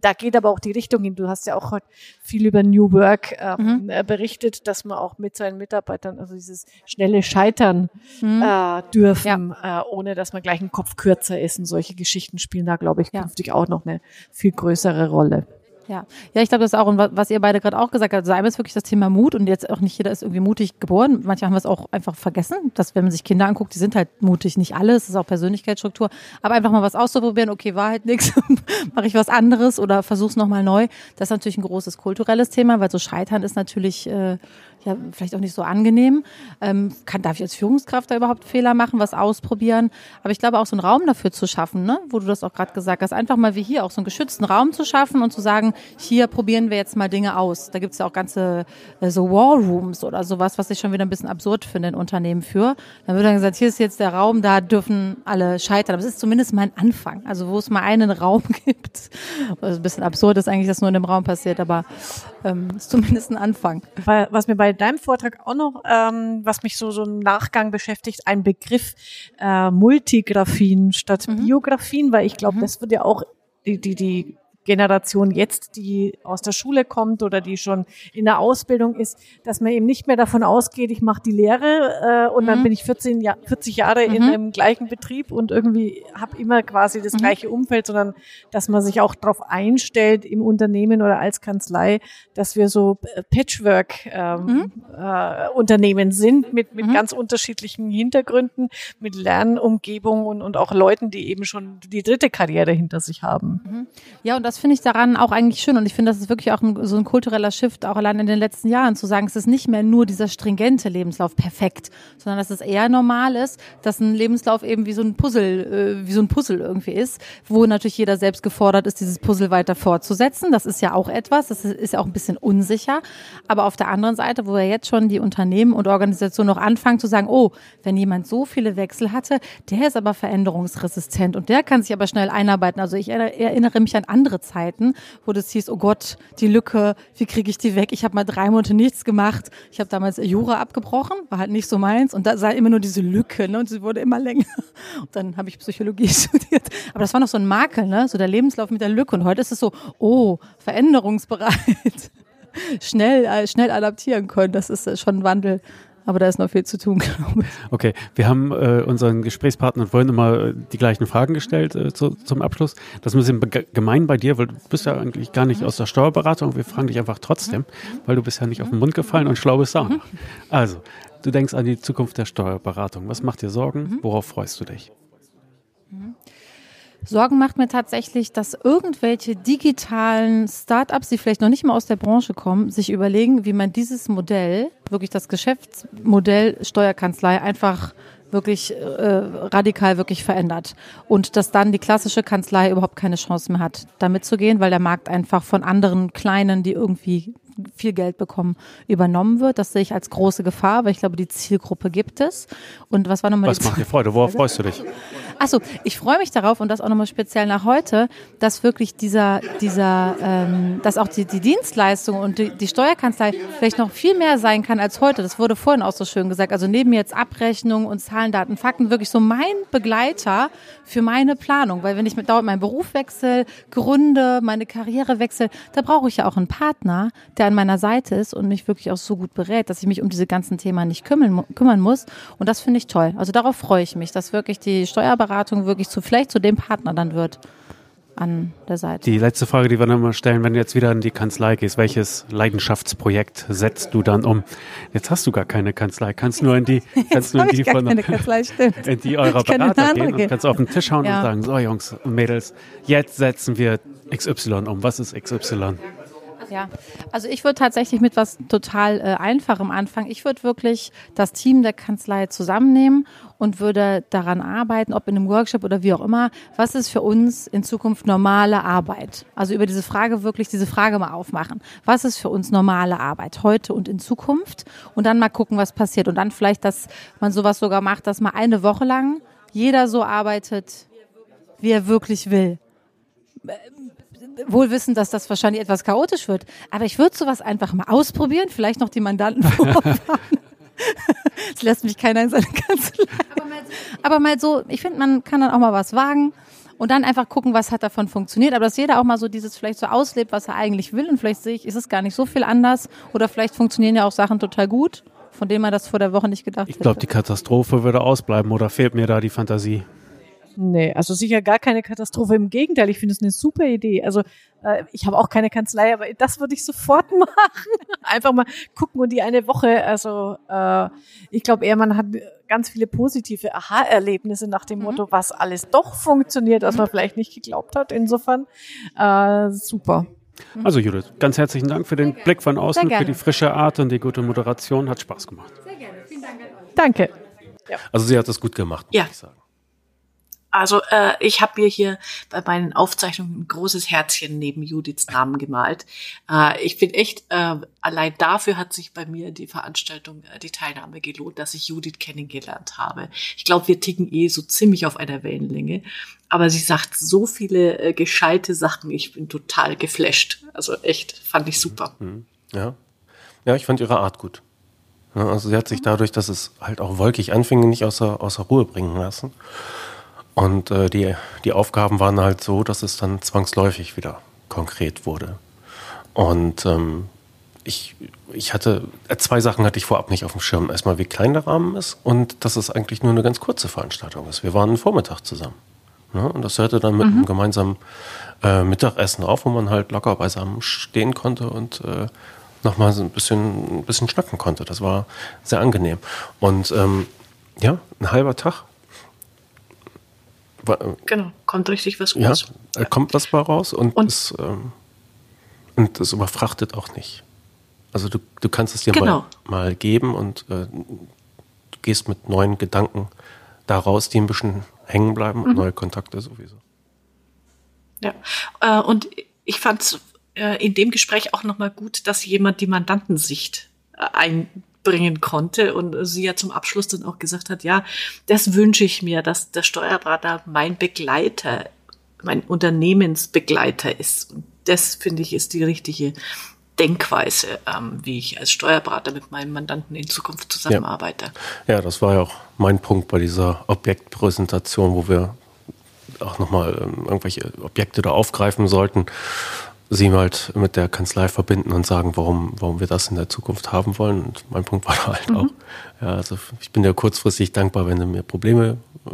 da geht aber auch die Richtung hin. Du hast ja auch heute viel über New Work ähm, mhm. Äh, berichtet, dass man auch mit seinen Mitarbeitern, also dieses schnelle Scheitern mhm. äh, dürfen, ja. äh, ohne dass man gleich ein Kopf kürzer ist. Und solche Geschichten spielen da, glaube ich, künftig ja. auch noch eine viel größere Rolle. Ja, ja, ich glaube, das ist auch, und was ihr beide gerade auch gesagt habt, also einmal ist wirklich das Thema Mut und jetzt auch nicht jeder ist irgendwie mutig geboren. Manche haben es auch einfach vergessen, dass wenn man sich Kinder anguckt, die sind halt mutig, nicht alle, es ist auch Persönlichkeitsstruktur, aber einfach mal was auszuprobieren, okay, war halt nichts, mache ich was anderes oder versuch's nochmal neu. Das ist natürlich ein großes kulturelles Thema, weil so Scheitern ist natürlich äh, ja, vielleicht auch nicht so angenehm. Ähm, kann, darf ich als Führungskraft da überhaupt Fehler machen, was ausprobieren? Aber ich glaube auch so einen Raum dafür zu schaffen, ne? wo du das auch gerade gesagt hast, einfach mal wie hier auch so einen geschützten Raum zu schaffen und zu sagen, hier probieren wir jetzt mal Dinge aus. Da gibt's ja auch ganze äh, so War Rooms oder sowas, was ich schon wieder ein bisschen absurd finde in Unternehmen für. Dann wird dann gesagt, hier ist jetzt der Raum, da dürfen alle scheitern. Aber es ist zumindest mal ein Anfang. Also wo es mal einen Raum gibt. Also ein bisschen absurd ist eigentlich, dass nur in dem Raum passiert, aber ähm, ist zumindest ein Anfang. Was mir bei deinem Vortrag auch noch, ähm, was mich so so im Nachgang beschäftigt, ein Begriff äh, Multigraphien statt mhm. Biografien, weil ich glaube, mhm. das wird ja auch die, die, die Generation jetzt, die aus der Schule kommt oder die schon in der Ausbildung ist, dass man eben nicht mehr davon ausgeht, ich mache die Lehre äh, und mhm. dann bin ich 14, Jahr, 40 Jahre mhm. in einem gleichen Betrieb und irgendwie habe immer quasi das mhm. gleiche Umfeld, sondern dass man sich auch darauf einstellt im Unternehmen oder als Kanzlei, dass wir so äh, Patchwork-Unternehmen ähm, mhm. äh, sind mit, mit mhm. ganz unterschiedlichen Hintergründen, mit Lernumgebung und, und auch Leuten, die eben schon die dritte Karriere hinter sich haben. Mhm. Ja, und das finde ich daran auch eigentlich schön und ich finde, das ist wirklich auch ein, so ein kultureller Shift, auch allein in den letzten Jahren, zu sagen, es ist nicht mehr nur dieser stringente Lebenslauf perfekt, sondern dass es eher normal ist, dass ein Lebenslauf eben wie so ein Puzzle, äh, wie so ein Puzzle irgendwie ist, wo natürlich jeder selbst gefordert ist, dieses Puzzle weiter fortzusetzen. Das ist ja auch etwas, das ist ja auch ein bisschen unsicher. Aber auf der anderen Seite, wo ja jetzt schon die Unternehmen und Organisationen noch anfangen zu sagen, oh, wenn jemand so viele Wechsel hatte, der ist aber veränderungsresistent und der kann sich aber schnell einarbeiten. Also ich erinnere mich an andere Zeiten, wo das hieß, oh Gott, die Lücke, wie kriege ich die weg? Ich habe mal drei Monate nichts gemacht. Ich habe damals Jura abgebrochen, war halt nicht so meins. Und da sah immer nur diese Lücke, ne? Und sie wurde immer länger. Und dann habe ich Psychologie studiert. Aber das war noch so ein Makel, ne? So der Lebenslauf mit der Lücke. Und heute ist es so, oh, veränderungsbereit. schnell, äh, schnell adaptieren können. Das ist äh, schon ein Wandel, aber da ist noch viel zu tun, glaube ich. Okay, wir haben äh, unseren Gesprächspartnern vorhin immer die gleichen Fragen gestellt äh, zu, zum Abschluss. Das ist ein bisschen gemein bei dir, weil du bist ja eigentlich gar nicht aus der Steuerberatung. Wir fragen dich einfach trotzdem, weil du bist ja nicht auf den Mund gefallen und schlau bist auch noch. Also, du denkst an die Zukunft der Steuerberatung. Was macht dir Sorgen? Mhm. Worauf freust du dich? Mhm. Sorgen macht mir tatsächlich, dass irgendwelche digitalen Startups, die vielleicht noch nicht mal aus der Branche kommen, sich überlegen, wie man dieses Modell, wirklich das Geschäftsmodell Steuerkanzlei einfach wirklich äh, radikal wirklich verändert und dass dann die klassische Kanzlei überhaupt keine Chance mehr hat, da mitzugehen, weil der Markt einfach von anderen kleinen, die irgendwie viel Geld bekommen, übernommen wird. Das sehe ich als große Gefahr, weil ich glaube, die Zielgruppe gibt es. Und was war nochmal Was macht dir Freude? Worauf freust du dich? Achso, ich freue mich darauf und das auch nochmal speziell nach heute, dass wirklich dieser, dieser, ähm, dass auch die, die Dienstleistung und die, die Steuerkanzlei vielleicht noch viel mehr sein kann als heute. Das wurde vorhin auch so schön gesagt. Also neben jetzt Abrechnung und Zahlen, Daten, Fakten wirklich so mein Begleiter für meine Planung. Weil wenn ich mit dauernd meinen Beruf wechsle, gründe, meine Karriere wechsle, da brauche ich ja auch einen Partner, der an meiner Seite ist und mich wirklich auch so gut berät, dass ich mich um diese ganzen Themen nicht kümmern, kümmern muss. Und das finde ich toll. Also darauf freue ich mich, dass wirklich die Steuerberatung wirklich zu, vielleicht zu dem Partner dann wird an der Seite. Die letzte Frage, die wir dann mal stellen, wenn du jetzt wieder in die Kanzlei gehst, welches Leidenschaftsprojekt setzt du dann um? Jetzt hast du gar keine Kanzlei, kannst nur in die, kannst nur in die von, Kanzlei, in die eurer Berater gehen und kannst auf den Tisch hauen ja. und sagen, so Jungs und Mädels, jetzt setzen wir XY um. Was ist XY? Ja, also ich würde tatsächlich mit was total äh, Einfachem anfangen. Ich würde wirklich das Team der Kanzlei zusammennehmen und würde daran arbeiten, ob in einem Workshop oder wie auch immer, was ist für uns in Zukunft normale Arbeit? Also über diese Frage wirklich diese Frage mal aufmachen. Was ist für uns normale Arbeit heute und in Zukunft? Und dann mal gucken, was passiert. Und dann vielleicht, dass man sowas sogar macht, dass man eine Woche lang jeder so arbeitet, wie er wirklich will wohl wissen, dass das wahrscheinlich etwas chaotisch wird. Aber ich würde sowas einfach mal ausprobieren, vielleicht noch die Mandanten vorfahren. Es lässt mich keiner in seine Kanzlei. Aber mal so, ich finde, man kann dann auch mal was wagen und dann einfach gucken, was hat davon funktioniert. Aber dass jeder auch mal so dieses vielleicht so auslebt, was er eigentlich will. Und vielleicht sehe ich, ist es gar nicht so viel anders. Oder vielleicht funktionieren ja auch Sachen total gut, von denen man das vor der Woche nicht gedacht hätte. Ich glaube, die Katastrophe würde ausbleiben oder fehlt mir da die Fantasie? Nee, also sicher gar keine Katastrophe. Im Gegenteil, ich finde es eine super Idee. Also äh, ich habe auch keine Kanzlei, aber das würde ich sofort machen. Einfach mal gucken und die eine Woche. Also äh, ich glaube eher, man hat ganz viele positive Aha-Erlebnisse nach dem mhm. Motto, was alles doch funktioniert, was man vielleicht nicht geglaubt hat. Insofern äh, super. Also Judith, ganz herzlichen Dank für den Blick von außen, für die frische Art und die gute Moderation. Hat Spaß gemacht. Sehr gerne. Vielen Dank. Danke. Ja. Also sie hat das gut gemacht, muss ja. ich sagen. Also äh, ich habe mir hier bei meinen Aufzeichnungen ein großes Herzchen neben Judiths Namen gemalt. Äh, ich bin echt, äh, allein dafür hat sich bei mir die Veranstaltung, äh, die Teilnahme gelohnt, dass ich Judith kennengelernt habe. Ich glaube, wir ticken eh so ziemlich auf einer Wellenlänge. Aber sie sagt so viele äh, gescheite Sachen. Ich bin total geflasht. Also echt, fand ich super. Mhm. Ja. Ja, ich fand ihre Art gut. also sie hat sich dadurch, dass es halt auch wolkig anfing, nicht außer, außer Ruhe bringen lassen. Und äh, die, die Aufgaben waren halt so, dass es dann zwangsläufig wieder konkret wurde. Und ähm, ich, ich hatte, äh, zwei Sachen hatte ich vorab nicht auf dem Schirm. Erstmal, wie klein der Rahmen ist und dass es eigentlich nur eine ganz kurze Veranstaltung ist. Wir waren einen Vormittag zusammen. Ne? Und das hörte dann mit mhm. einem gemeinsamen äh, Mittagessen auf, wo man halt locker beisammen stehen konnte und äh, nochmal so ein bisschen, ein bisschen schnacken konnte. Das war sehr angenehm. Und ähm, ja, ein halber Tag Genau, kommt richtig was raus. Ja, kommt was mal raus und, und es, ähm, und es überfrachtet auch nicht. Also du, du kannst es dir genau. mal, mal geben und äh, du gehst mit neuen Gedanken da raus, die ein bisschen hängen bleiben und mhm. neue Kontakte sowieso. Ja, äh, und ich fand es äh, in dem Gespräch auch nochmal gut, dass jemand die Mandantensicht äh, ein bringen konnte und sie ja zum Abschluss dann auch gesagt hat, ja, das wünsche ich mir, dass der Steuerberater mein Begleiter, mein Unternehmensbegleiter ist. Und das finde ich ist die richtige Denkweise, ähm, wie ich als Steuerberater mit meinem Mandanten in Zukunft zusammenarbeite. Ja. ja, das war ja auch mein Punkt bei dieser Objektpräsentation, wo wir auch nochmal ähm, irgendwelche Objekte da aufgreifen sollten sie halt mit der Kanzlei verbinden und sagen, warum, warum wir das in der Zukunft haben wollen. Und mein Punkt war halt mhm. auch, ja, also ich bin ja kurzfristig dankbar, wenn du mir Probleme äh,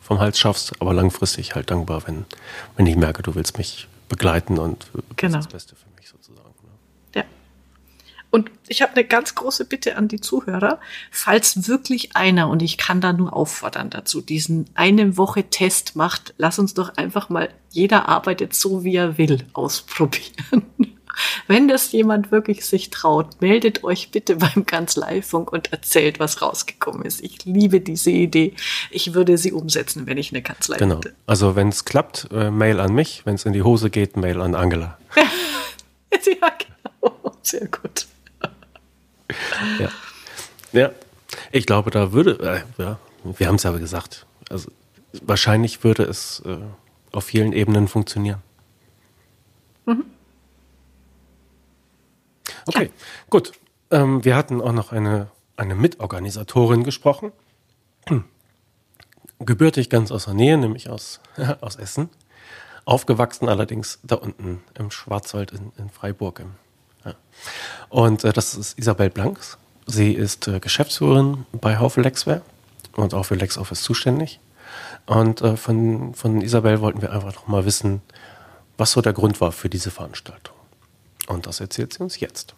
vom Hals schaffst, aber langfristig halt dankbar, wenn, wenn ich merke, du willst mich begleiten und genau. das Beste für mich sozusagen. Und ich habe eine ganz große Bitte an die Zuhörer, falls wirklich einer, und ich kann da nur auffordern dazu, diesen eine Woche Test macht, lass uns doch einfach mal jeder arbeitet so, wie er will, ausprobieren. Wenn das jemand wirklich sich traut, meldet euch bitte beim Kanzleifunk und erzählt, was rausgekommen ist. Ich liebe diese Idee. Ich würde sie umsetzen, wenn ich eine Kanzlei genau. hätte. Also wenn es klappt, äh, Mail an mich. Wenn es in die Hose geht, Mail an Angela. ja, genau. Sehr gut. Ja. ja. Ich glaube, da würde, äh, ja, wir haben es aber gesagt, also wahrscheinlich würde es äh, auf vielen Ebenen funktionieren. Mhm. Okay, ja. gut. Ähm, wir hatten auch noch eine, eine Mitorganisatorin gesprochen. Gebürtig ganz aus der Nähe, nämlich aus, aus Essen. Aufgewachsen allerdings da unten im Schwarzwald in, in Freiburg. Im, Und äh, das ist Isabel Blanks. Sie ist äh, Geschäftsführerin bei Haufe Lexware und auch für LexOffice zuständig. Und äh, von, von Isabel wollten wir einfach noch mal wissen, was so der Grund war für diese Veranstaltung. Und das erzählt sie uns jetzt.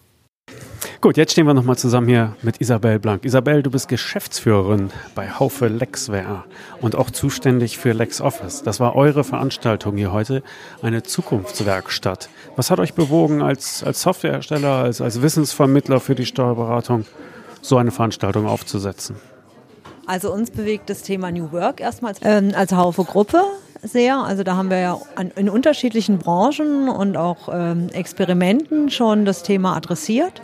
Gut, jetzt stehen wir nochmal zusammen hier mit Isabel Blank. Isabel, du bist Geschäftsführerin bei Haufe Lexware und auch zuständig für LexOffice. Das war eure Veranstaltung hier heute, eine Zukunftswerkstatt. Was hat euch bewogen, als, als Softwarehersteller, als, als Wissensvermittler für die Steuerberatung, so eine Veranstaltung aufzusetzen? Also uns bewegt das Thema New Work erstmal ähm, als Haufe Gruppe sehr. Also da haben wir ja an, in unterschiedlichen Branchen und auch ähm, Experimenten schon das Thema adressiert.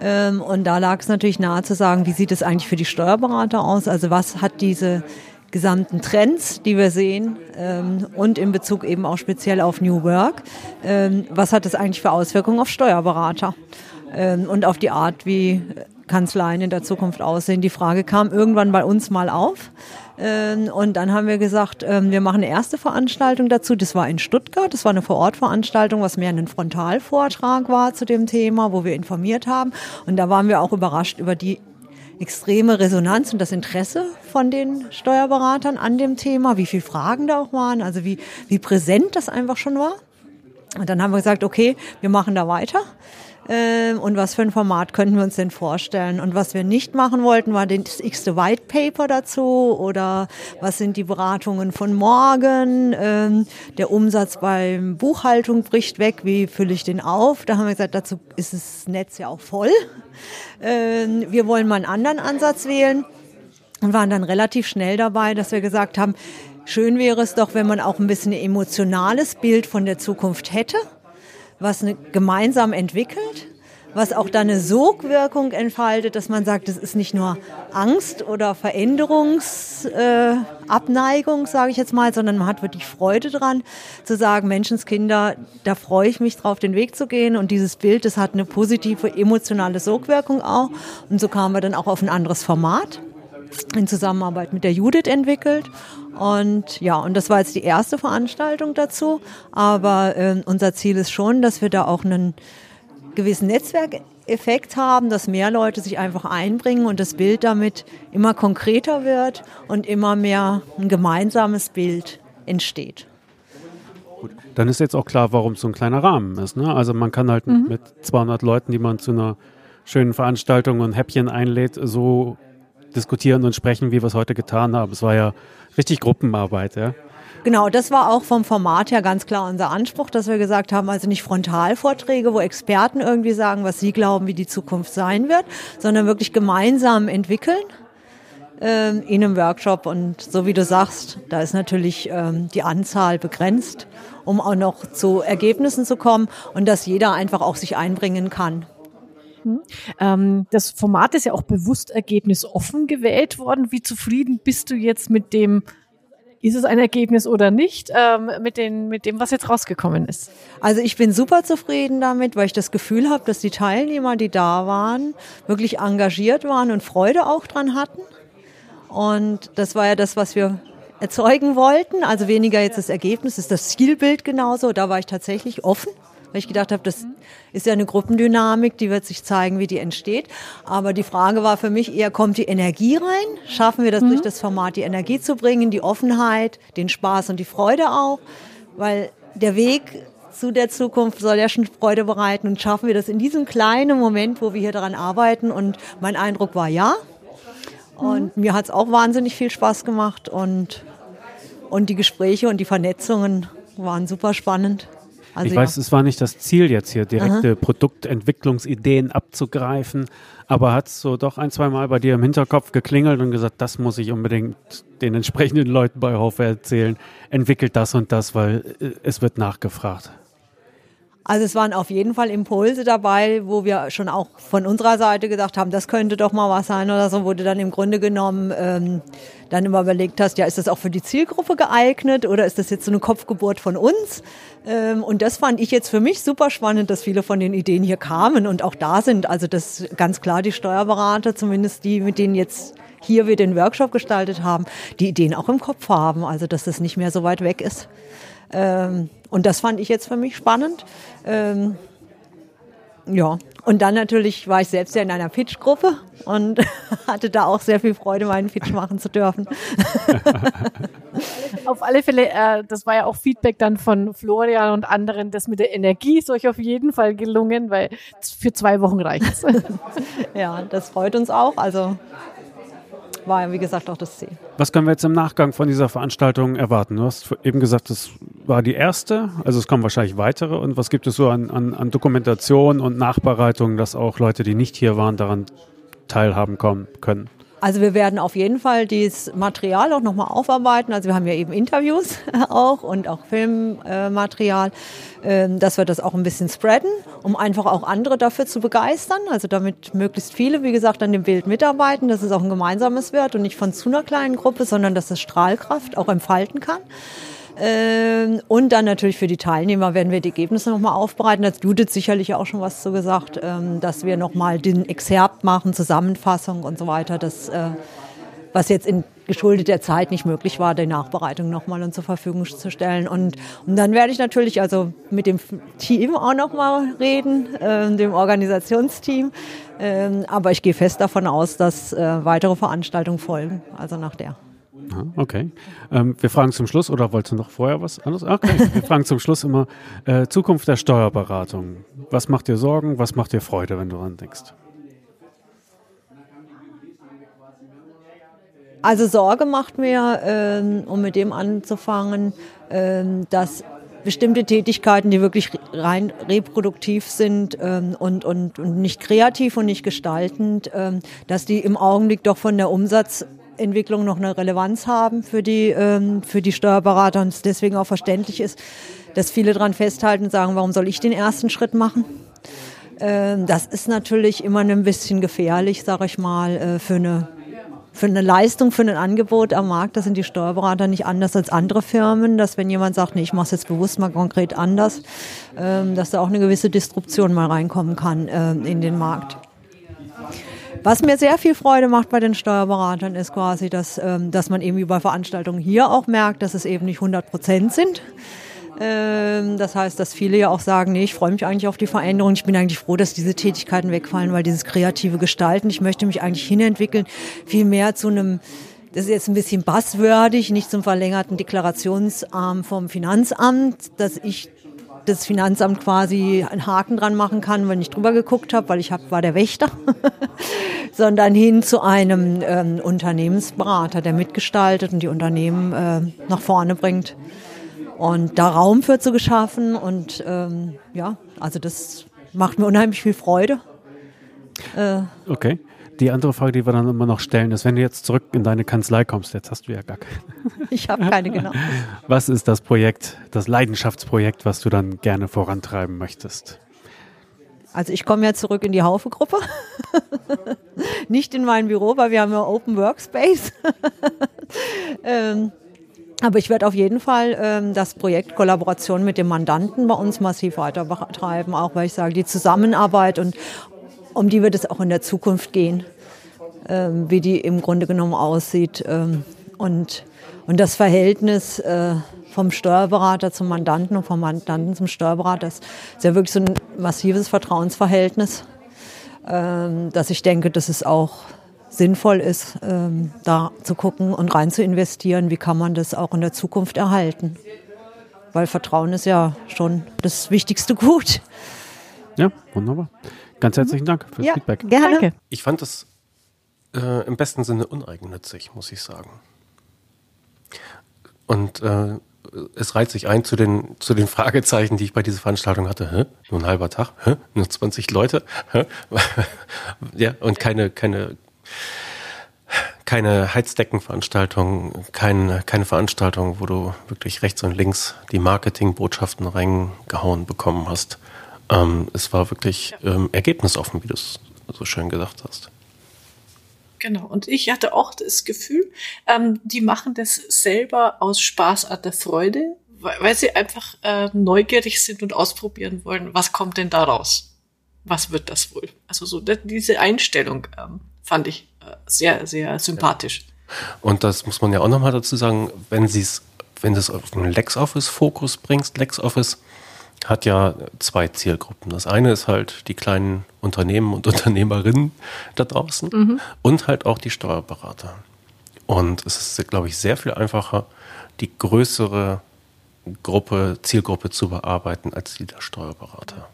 Ähm, und da lag es natürlich nahe zu sagen, wie sieht es eigentlich für die Steuerberater aus? Also was hat diese gesamten Trends, die wir sehen ähm, und in Bezug eben auch speziell auf New Work, ähm, was hat das eigentlich für Auswirkungen auf Steuerberater und auf die Art, wie Kanzleien in der Zukunft aussehen. Die Frage kam irgendwann bei uns mal auf. Ähm, und dann haben wir gesagt, ähm, wir machen eine erste Veranstaltung dazu. Das war in Stuttgart. Das war eine Vorortveranstaltung, was mehr ein Frontalvortrag war zu dem Thema, wo wir informiert haben. Und da waren wir auch überrascht über die extreme Resonanz und das Interesse von den Steuerberatern an dem Thema, wie viele Fragen da auch waren, also wie, wie präsent das einfach schon war. Und dann haben wir gesagt, okay, wir machen da weiter. Ähm, und was für ein Format könnten wir uns denn vorstellen? Und was wir nicht machen wollten, war das x-te White Paper dazu oder was sind die Beratungen von morgen? Ähm, der Umsatz beim Buchhaltung bricht weg, wie fülle ich den auf? Da haben wir gesagt, dazu ist das Netz ja auch voll. Ähm, wir wollen mal einen anderen Ansatz wählen und waren dann relativ schnell dabei, dass wir gesagt haben, schön wäre es doch, wenn man auch ein bisschen ein emotionales Bild von der Zukunft hätte was eine, gemeinsam entwickelt, was auch dann eine Sogwirkung entfaltet, dass man sagt, es ist nicht nur Angst oder Veränderungsabneigung, äh, sage ich jetzt mal, sondern man hat wirklich Freude dran, zu sagen, Menschenskinder, da freue ich mich drauf, den Weg zu gehen. Und dieses Bild, das hat eine positive emotionale Sogwirkung auch. Und so kamen wir dann auch auf ein anderes Format in Zusammenarbeit mit der Judith entwickelt. Und ja, und das war jetzt die erste Veranstaltung dazu. Aber äh, unser Ziel ist schon, dass wir da auch einen gewissen Netzwerkeffekt haben, dass mehr Leute sich einfach einbringen und das Bild damit immer konkreter wird und immer mehr ein gemeinsames Bild entsteht. Gut, dann ist jetzt auch klar, warum es so ein kleiner Rahmen ist. Ne? Also man kann halt mhm. mit 200 Leuten, die man zu einer schönen Veranstaltung und Häppchen einlädt, so diskutieren und sprechen, wie wir es heute getan haben. Es war ja richtig Gruppenarbeit, ja. Genau, das war auch vom Format her ganz klar unser Anspruch, dass wir gesagt haben, also nicht Frontalvorträge, wo Experten irgendwie sagen, was sie glauben, wie die Zukunft sein wird, sondern wirklich gemeinsam entwickeln ähm, in einem Workshop. Und so wie du sagst, da ist natürlich ähm, die Anzahl begrenzt, um auch noch zu Ergebnissen zu kommen und dass jeder einfach auch sich einbringen kann. Ähm, das Format ist ja auch bewusst ergebnisoffen gewählt worden. Wie zufrieden bist du jetzt mit dem, ist es ein Ergebnis oder nicht, ähm, mit, den, mit dem, was jetzt rausgekommen ist? Also ich bin super zufrieden damit, weil ich das Gefühl habe, dass die Teilnehmer, die da waren, wirklich engagiert waren und Freude auch dran hatten. Und das war ja das, was wir erzeugen wollten. Also weniger jetzt das Ergebnis, ist das Zielbild genauso. Da war ich tatsächlich offen weil ich gedacht habe, das ist ja eine Gruppendynamik, die wird sich zeigen, wie die entsteht. Aber die Frage war für mich eher, kommt die Energie rein? Schaffen wir das mhm. durch das Format, die Energie zu bringen, die Offenheit, den Spaß und die Freude auch? Weil der Weg zu der Zukunft soll ja schon Freude bereiten und schaffen wir das in diesem kleinen Moment, wo wir hier daran arbeiten. Und mein Eindruck war ja. Und mhm. mir hat es auch wahnsinnig viel Spaß gemacht und, und die Gespräche und die Vernetzungen waren super spannend. Also ich ja. weiß, es war nicht das Ziel jetzt hier, direkte Aha. Produktentwicklungsideen abzugreifen, aber hat es so doch ein, zwei Mal bei dir im Hinterkopf geklingelt und gesagt, das muss ich unbedingt den entsprechenden Leuten bei Hofe erzählen. Entwickelt das und das, weil äh, es wird nachgefragt. Also es waren auf jeden Fall Impulse dabei, wo wir schon auch von unserer Seite gesagt haben, das könnte doch mal was sein oder so, du dann im Grunde genommen ähm, dann immer überlegt hast, ja, ist das auch für die Zielgruppe geeignet oder ist das jetzt so eine Kopfgeburt von uns? Ähm, und das fand ich jetzt für mich super spannend, dass viele von den Ideen hier kamen und auch da sind. Also dass ganz klar die Steuerberater, zumindest die, mit denen jetzt hier wir den Workshop gestaltet haben, die Ideen auch im Kopf haben, also dass das nicht mehr so weit weg ist. Ähm, und das fand ich jetzt für mich spannend. Ähm, ja, und dann natürlich war ich selbst ja in einer Pitch-Gruppe und hatte da auch sehr viel Freude, meinen Pitch machen zu dürfen. auf alle Fälle, äh, das war ja auch Feedback dann von Florian und anderen, das mit der Energie ist euch auf jeden Fall gelungen, weil für zwei Wochen reicht es. ja, das freut uns auch. Also war wie gesagt, auch das Ziel. Was können wir jetzt im Nachgang von dieser Veranstaltung erwarten? Du hast eben gesagt, das war die erste, also es kommen wahrscheinlich weitere. Und was gibt es so an, an, an Dokumentation und Nachbereitung, dass auch Leute, die nicht hier waren, daran teilhaben kommen können? Also wir werden auf jeden Fall dieses Material auch nochmal aufarbeiten. Also wir haben ja eben Interviews auch und auch Filmmaterial, ähm, dass wir das auch ein bisschen spreaden, um einfach auch andere dafür zu begeistern. Also damit möglichst viele, wie gesagt, an dem Bild mitarbeiten, dass es auch ein gemeinsames wird und nicht von zu einer kleinen Gruppe, sondern dass es Strahlkraft auch entfalten kann. Ähm, und dann natürlich für die Teilnehmer werden wir die Ergebnisse nochmal aufbereiten. Da hat Judith sicherlich auch schon was zu gesagt, ähm, dass wir nochmal den Exerpt machen, Zusammenfassung und so weiter. Das, äh, was jetzt in geschuldet der Zeit nicht möglich war, die Nachbereitung nochmal und zur Verfügung zu stellen. Und, und dann werde ich natürlich also mit dem Team auch nochmal reden, äh, dem Organisationsteam. Ähm, aber ich gehe fest davon aus, dass äh, weitere Veranstaltungen folgen, also nach der. Okay. Ähm, wir fragen zum Schluss, oder wolltest du noch vorher was anderes? Okay. Wir fragen zum Schluss immer äh, Zukunft der Steuerberatung. Was macht dir Sorgen? Was macht dir Freude, wenn du daran denkst? Also Sorge macht mir, ähm, um mit dem anzufangen, ähm, dass bestimmte Tätigkeiten, die wirklich rein reproduktiv sind ähm, und, und, und nicht kreativ und nicht gestaltend, ähm, dass die im Augenblick doch von der Umsatz Entwicklung noch eine Relevanz haben für die, ähm, für die Steuerberater und es deswegen auch verständlich ist, dass viele daran festhalten und sagen, warum soll ich den ersten Schritt machen? Ähm, das ist natürlich immer ein bisschen gefährlich, sage ich mal, äh, für eine für eine Leistung, für ein Angebot am Markt, da sind die Steuerberater nicht anders als andere Firmen, dass wenn jemand sagt, nee, ich mache es jetzt bewusst mal konkret anders, ähm, dass da auch eine gewisse Disruption mal reinkommen kann äh, in den Markt. Was mir sehr viel Freude macht bei den Steuerberatern ist quasi, dass, ähm, dass man eben bei Veranstaltungen hier auch merkt, dass es eben nicht 100 Prozent sind. Ähm, das heißt, dass viele ja auch sagen, nee, ich freue mich eigentlich auf die Veränderung. Ich bin eigentlich froh, dass diese Tätigkeiten wegfallen, weil dieses kreative Gestalten, ich möchte mich eigentlich hinentwickeln, viel mehr zu einem das ist jetzt ein bisschen basswürdig, nicht zum verlängerten Deklarationsarm vom Finanzamt, dass ich das Finanzamt quasi einen Haken dran machen kann, wenn ich drüber geguckt habe, weil ich hab, war der Wächter, sondern hin zu einem ähm, Unternehmensberater, der mitgestaltet und die Unternehmen äh, nach vorne bringt und da Raum für zu geschaffen und ähm, ja, also das macht mir unheimlich viel Freude. Äh, okay. Die andere Frage, die wir dann immer noch stellen, ist, wenn du jetzt zurück in deine Kanzlei kommst, jetzt hast du ja gar keine. Ich habe keine, genau. Was ist das Projekt, das Leidenschaftsprojekt, was du dann gerne vorantreiben möchtest? Also ich komme ja zurück in die Haufe-Gruppe. Nicht in mein Büro, weil wir haben ja Open Workspace. ähm, aber ich werde auf jeden Fall ähm, das Projekt Kollaboration mit dem Mandanten bei uns massiv weiter betreiben, auch weil ich sage, die Zusammenarbeit und um die wird es auch in der Zukunft gehen, ähm, wie die im Grunde genommen aussieht. Ähm, und, und das Verhältnis äh, vom Steuerberater zum Mandanten und vom Mandanten zum Steuerberater ist, ist ja wirklich so ein massives Vertrauensverhältnis, ähm, dass ich denke, dass es auch sinnvoll ist, ähm, da zu gucken und rein zu investieren, wie kann man das auch in der Zukunft erhalten. Weil Vertrauen ist ja schon das wichtigste Gut. Ja, wunderbar. Ganz herzlichen Dank fürs ja, Feedback. Gerne. Danke. Ich fand das äh, im besten Sinne uneigennützig, muss ich sagen. Und äh, es reiht sich ein zu den, zu den Fragezeichen, die ich bei dieser Veranstaltung hatte. Hä? Nur ein halber Tag? Hä? Nur 20 Leute? Hä? ja, und keine, keine, keine Heizdeckenveranstaltung, keine, keine Veranstaltung, wo du wirklich rechts und links die Marketingbotschaften reingehauen bekommen hast. Ähm, es war wirklich ähm, ergebnisoffen, wie du es so schön gesagt hast. Genau, und ich hatte auch das Gefühl, ähm, die machen das selber aus Spaß an der Freude, weil, weil sie einfach äh, neugierig sind und ausprobieren wollen, was kommt denn da raus? Was wird das wohl? Also so diese Einstellung ähm, fand ich äh, sehr, sehr sympathisch. Und das muss man ja auch nochmal dazu sagen, wenn sie es, wenn du es auf einen LexOffice-Fokus bringst, LexOffice hat ja zwei Zielgruppen. Das eine ist halt die kleinen Unternehmen und Unternehmerinnen da draußen mhm. und halt auch die Steuerberater. Und es ist, glaube ich, sehr viel einfacher, die größere Gruppe, Zielgruppe zu bearbeiten als die der Steuerberater.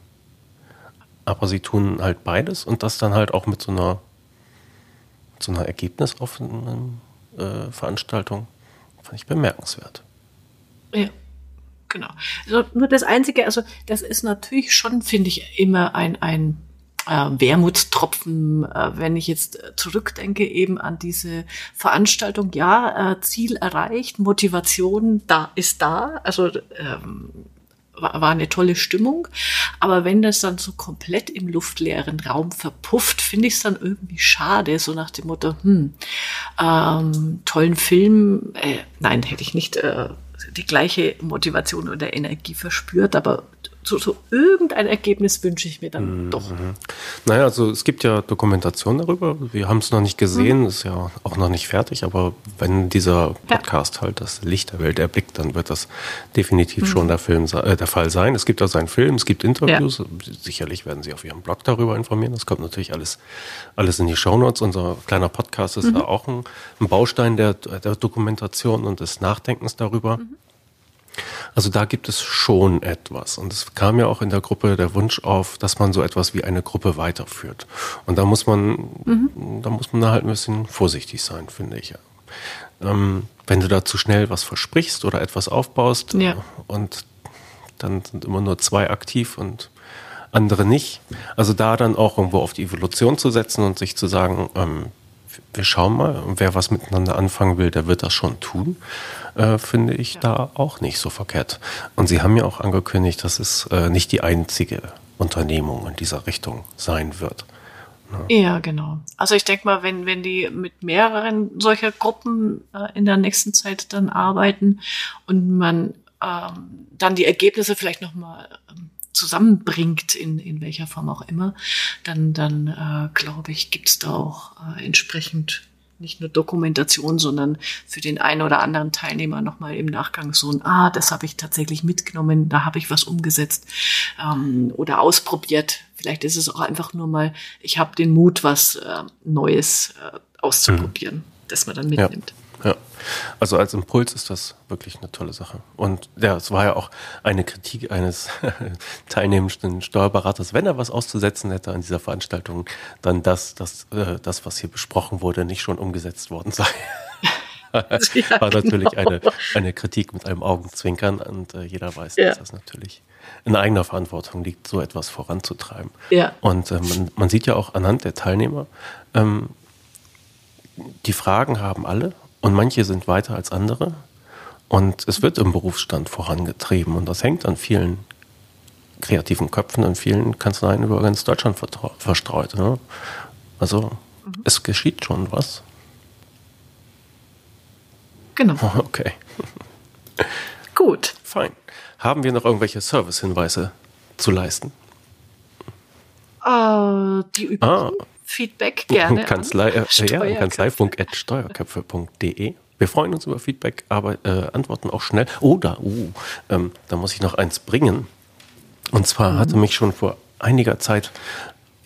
Aber sie tun halt beides und das dann halt auch mit so einer, so einer ergebnisoffenen äh, Veranstaltung. Fand ich bemerkenswert. Ja. Genau. Also nur das Einzige, also das ist natürlich schon, finde ich, immer ein, ein äh, Wermutstropfen, äh, wenn ich jetzt zurückdenke eben an diese Veranstaltung. Ja, äh, Ziel erreicht, Motivation da ist da, also ähm, war, war eine tolle Stimmung. Aber wenn das dann so komplett im luftleeren Raum verpufft, finde ich es dann irgendwie schade, so nach dem Motto, hm, ähm, tollen Film, äh, nein, hätte ich nicht äh, die gleiche Motivation oder Energie verspürt, aber so, so irgendein Ergebnis wünsche ich mir dann mhm. doch. Naja, also es gibt ja Dokumentation darüber. Wir haben es noch nicht gesehen, mhm. ist ja auch noch nicht fertig, aber wenn dieser Podcast ja. halt das Licht der Welt erblickt, dann wird das definitiv mhm. schon der, Film, äh, der Fall sein. Es gibt also einen Film, es gibt Interviews. Ja. Sicherlich werden Sie auf Ihrem Blog darüber informieren. Das kommt natürlich alles, alles in die Shownotes. Unser kleiner Podcast ist mhm. ja auch ein, ein Baustein der, der, Dokumentation und des Nachdenkens darüber. Also da gibt es schon etwas. Und es kam ja auch in der Gruppe der Wunsch auf, dass man so etwas wie eine Gruppe weiterführt. Und da muss man, mhm. da muss man halt ein bisschen vorsichtig sein, finde ich. Ähm, wenn du da zu schnell was versprichst oder etwas aufbaust ja. und dann sind immer nur zwei aktiv und andere nicht. Also da dann auch irgendwo auf die Evolution zu setzen und sich zu sagen, ähm, wir schauen mal, wer was miteinander anfangen will, der wird das schon tun äh, finde ich ja. da auch nicht so verkehrt. Und Sie haben ja auch angekündigt, dass es äh, nicht die einzige Unternehmung in dieser Richtung sein wird. Ne? Ja, genau. Also ich denke mal, wenn, wenn die mit mehreren solcher Gruppen äh, in der nächsten Zeit dann arbeiten und man ähm, dann die Ergebnisse vielleicht nochmal ähm, zusammenbringt, in, in welcher Form auch immer, dann, dann äh, glaube ich, gibt's da auch äh, entsprechend nicht nur Dokumentation, sondern für den einen oder anderen Teilnehmer nochmal im Nachgang so ein, ah, das habe ich tatsächlich mitgenommen, da habe ich was umgesetzt ähm, oder ausprobiert. Vielleicht ist es auch einfach nur mal, ich habe den Mut, was äh, Neues äh, auszuprobieren, mhm. das man dann mitnimmt. Ja. Ja, also als Impuls ist das wirklich eine tolle Sache. Und ja, es war ja auch eine Kritik eines teilnehmenden Steuerberaters, wenn er was auszusetzen hätte an dieser Veranstaltung, dann das, das, äh, das was hier besprochen wurde, nicht schon umgesetzt worden sei. ja, war natürlich genau. eine, eine Kritik mit einem Augenzwinkern und äh, jeder weiß, ja. dass das natürlich in eigener Verantwortung liegt, so etwas voranzutreiben. Ja. Und äh, man, man sieht ja auch anhand der Teilnehmer, ähm, die Fragen haben alle und manche sind weiter als andere. Und es wird im Berufsstand vorangetrieben. Und das hängt an vielen kreativen Köpfen, an vielen Kanzleien über ganz Deutschland verstreut. Ne? Also mhm. es geschieht schon was. Genau. Okay. Gut. Fein. Haben wir noch irgendwelche Service-Hinweise zu leisten? Uh, die üblichen. Ah. Feedback gerne. Kanzlei, äh, ja, kanzleifunk.steuerköpfe.de. Wir freuen uns über Feedback, aber äh, antworten auch schnell. Oder, uh, ähm, da muss ich noch eins bringen. Und zwar mhm. hatte mich schon vor einiger Zeit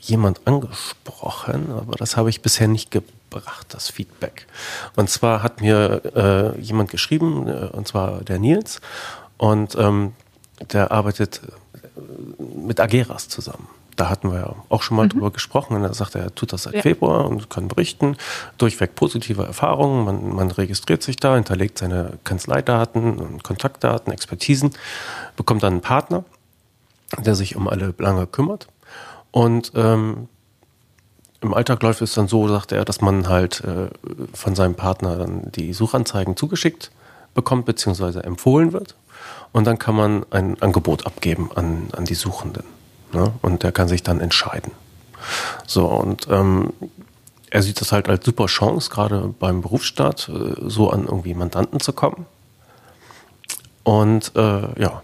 jemand angesprochen, aber das habe ich bisher nicht gebracht, das Feedback. Und zwar hat mir äh, jemand geschrieben, äh, und zwar der Nils, und ähm, der arbeitet äh, mit Ageras zusammen da hatten wir ja auch schon mal mhm. drüber gesprochen. Und er sagte, er tut das seit ja. Februar und kann berichten. Durchweg positive Erfahrungen. Man, man registriert sich da, hinterlegt seine Kanzleidaten, Kontaktdaten, Expertisen, bekommt dann einen Partner, der sich um alle Belange kümmert. Und ähm, im Alltag läuft es dann so, sagte er, dass man halt äh, von seinem Partner dann die Suchanzeigen zugeschickt bekommt, beziehungsweise empfohlen wird. Und dann kann man ein Angebot abgeben an, an die Suchenden. Ne? Und der kann sich dann entscheiden. So, und ähm, er sieht das halt als super Chance, gerade beim Berufsstart, äh, so an irgendwie Mandanten zu kommen. Und äh, ja,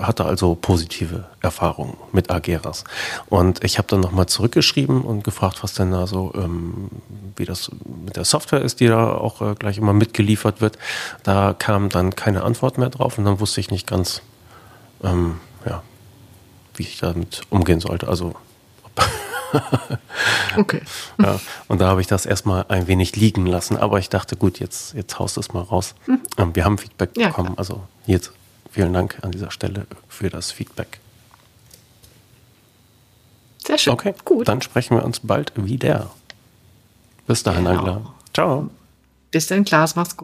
hatte also positive Erfahrungen mit Ageras. Und ich habe dann nochmal zurückgeschrieben und gefragt, was denn da so, ähm, wie das mit der Software ist, die da auch äh, gleich immer mitgeliefert wird. Da kam dann keine Antwort mehr drauf und dann wusste ich nicht ganz, ähm, ja, wie ich damit umgehen sollte. Also okay. ja, und da habe ich das erstmal ein wenig liegen lassen, aber ich dachte, gut, jetzt, jetzt haust du es mal raus. Mhm. Ähm, wir haben Feedback ja, bekommen, klar. also jetzt vielen Dank an dieser Stelle für das Feedback. Sehr schön. Okay, gut. Dann sprechen wir uns bald wieder. Bis dahin, genau. Angela. Ciao. Bis dann, Klaas. Mach's gut.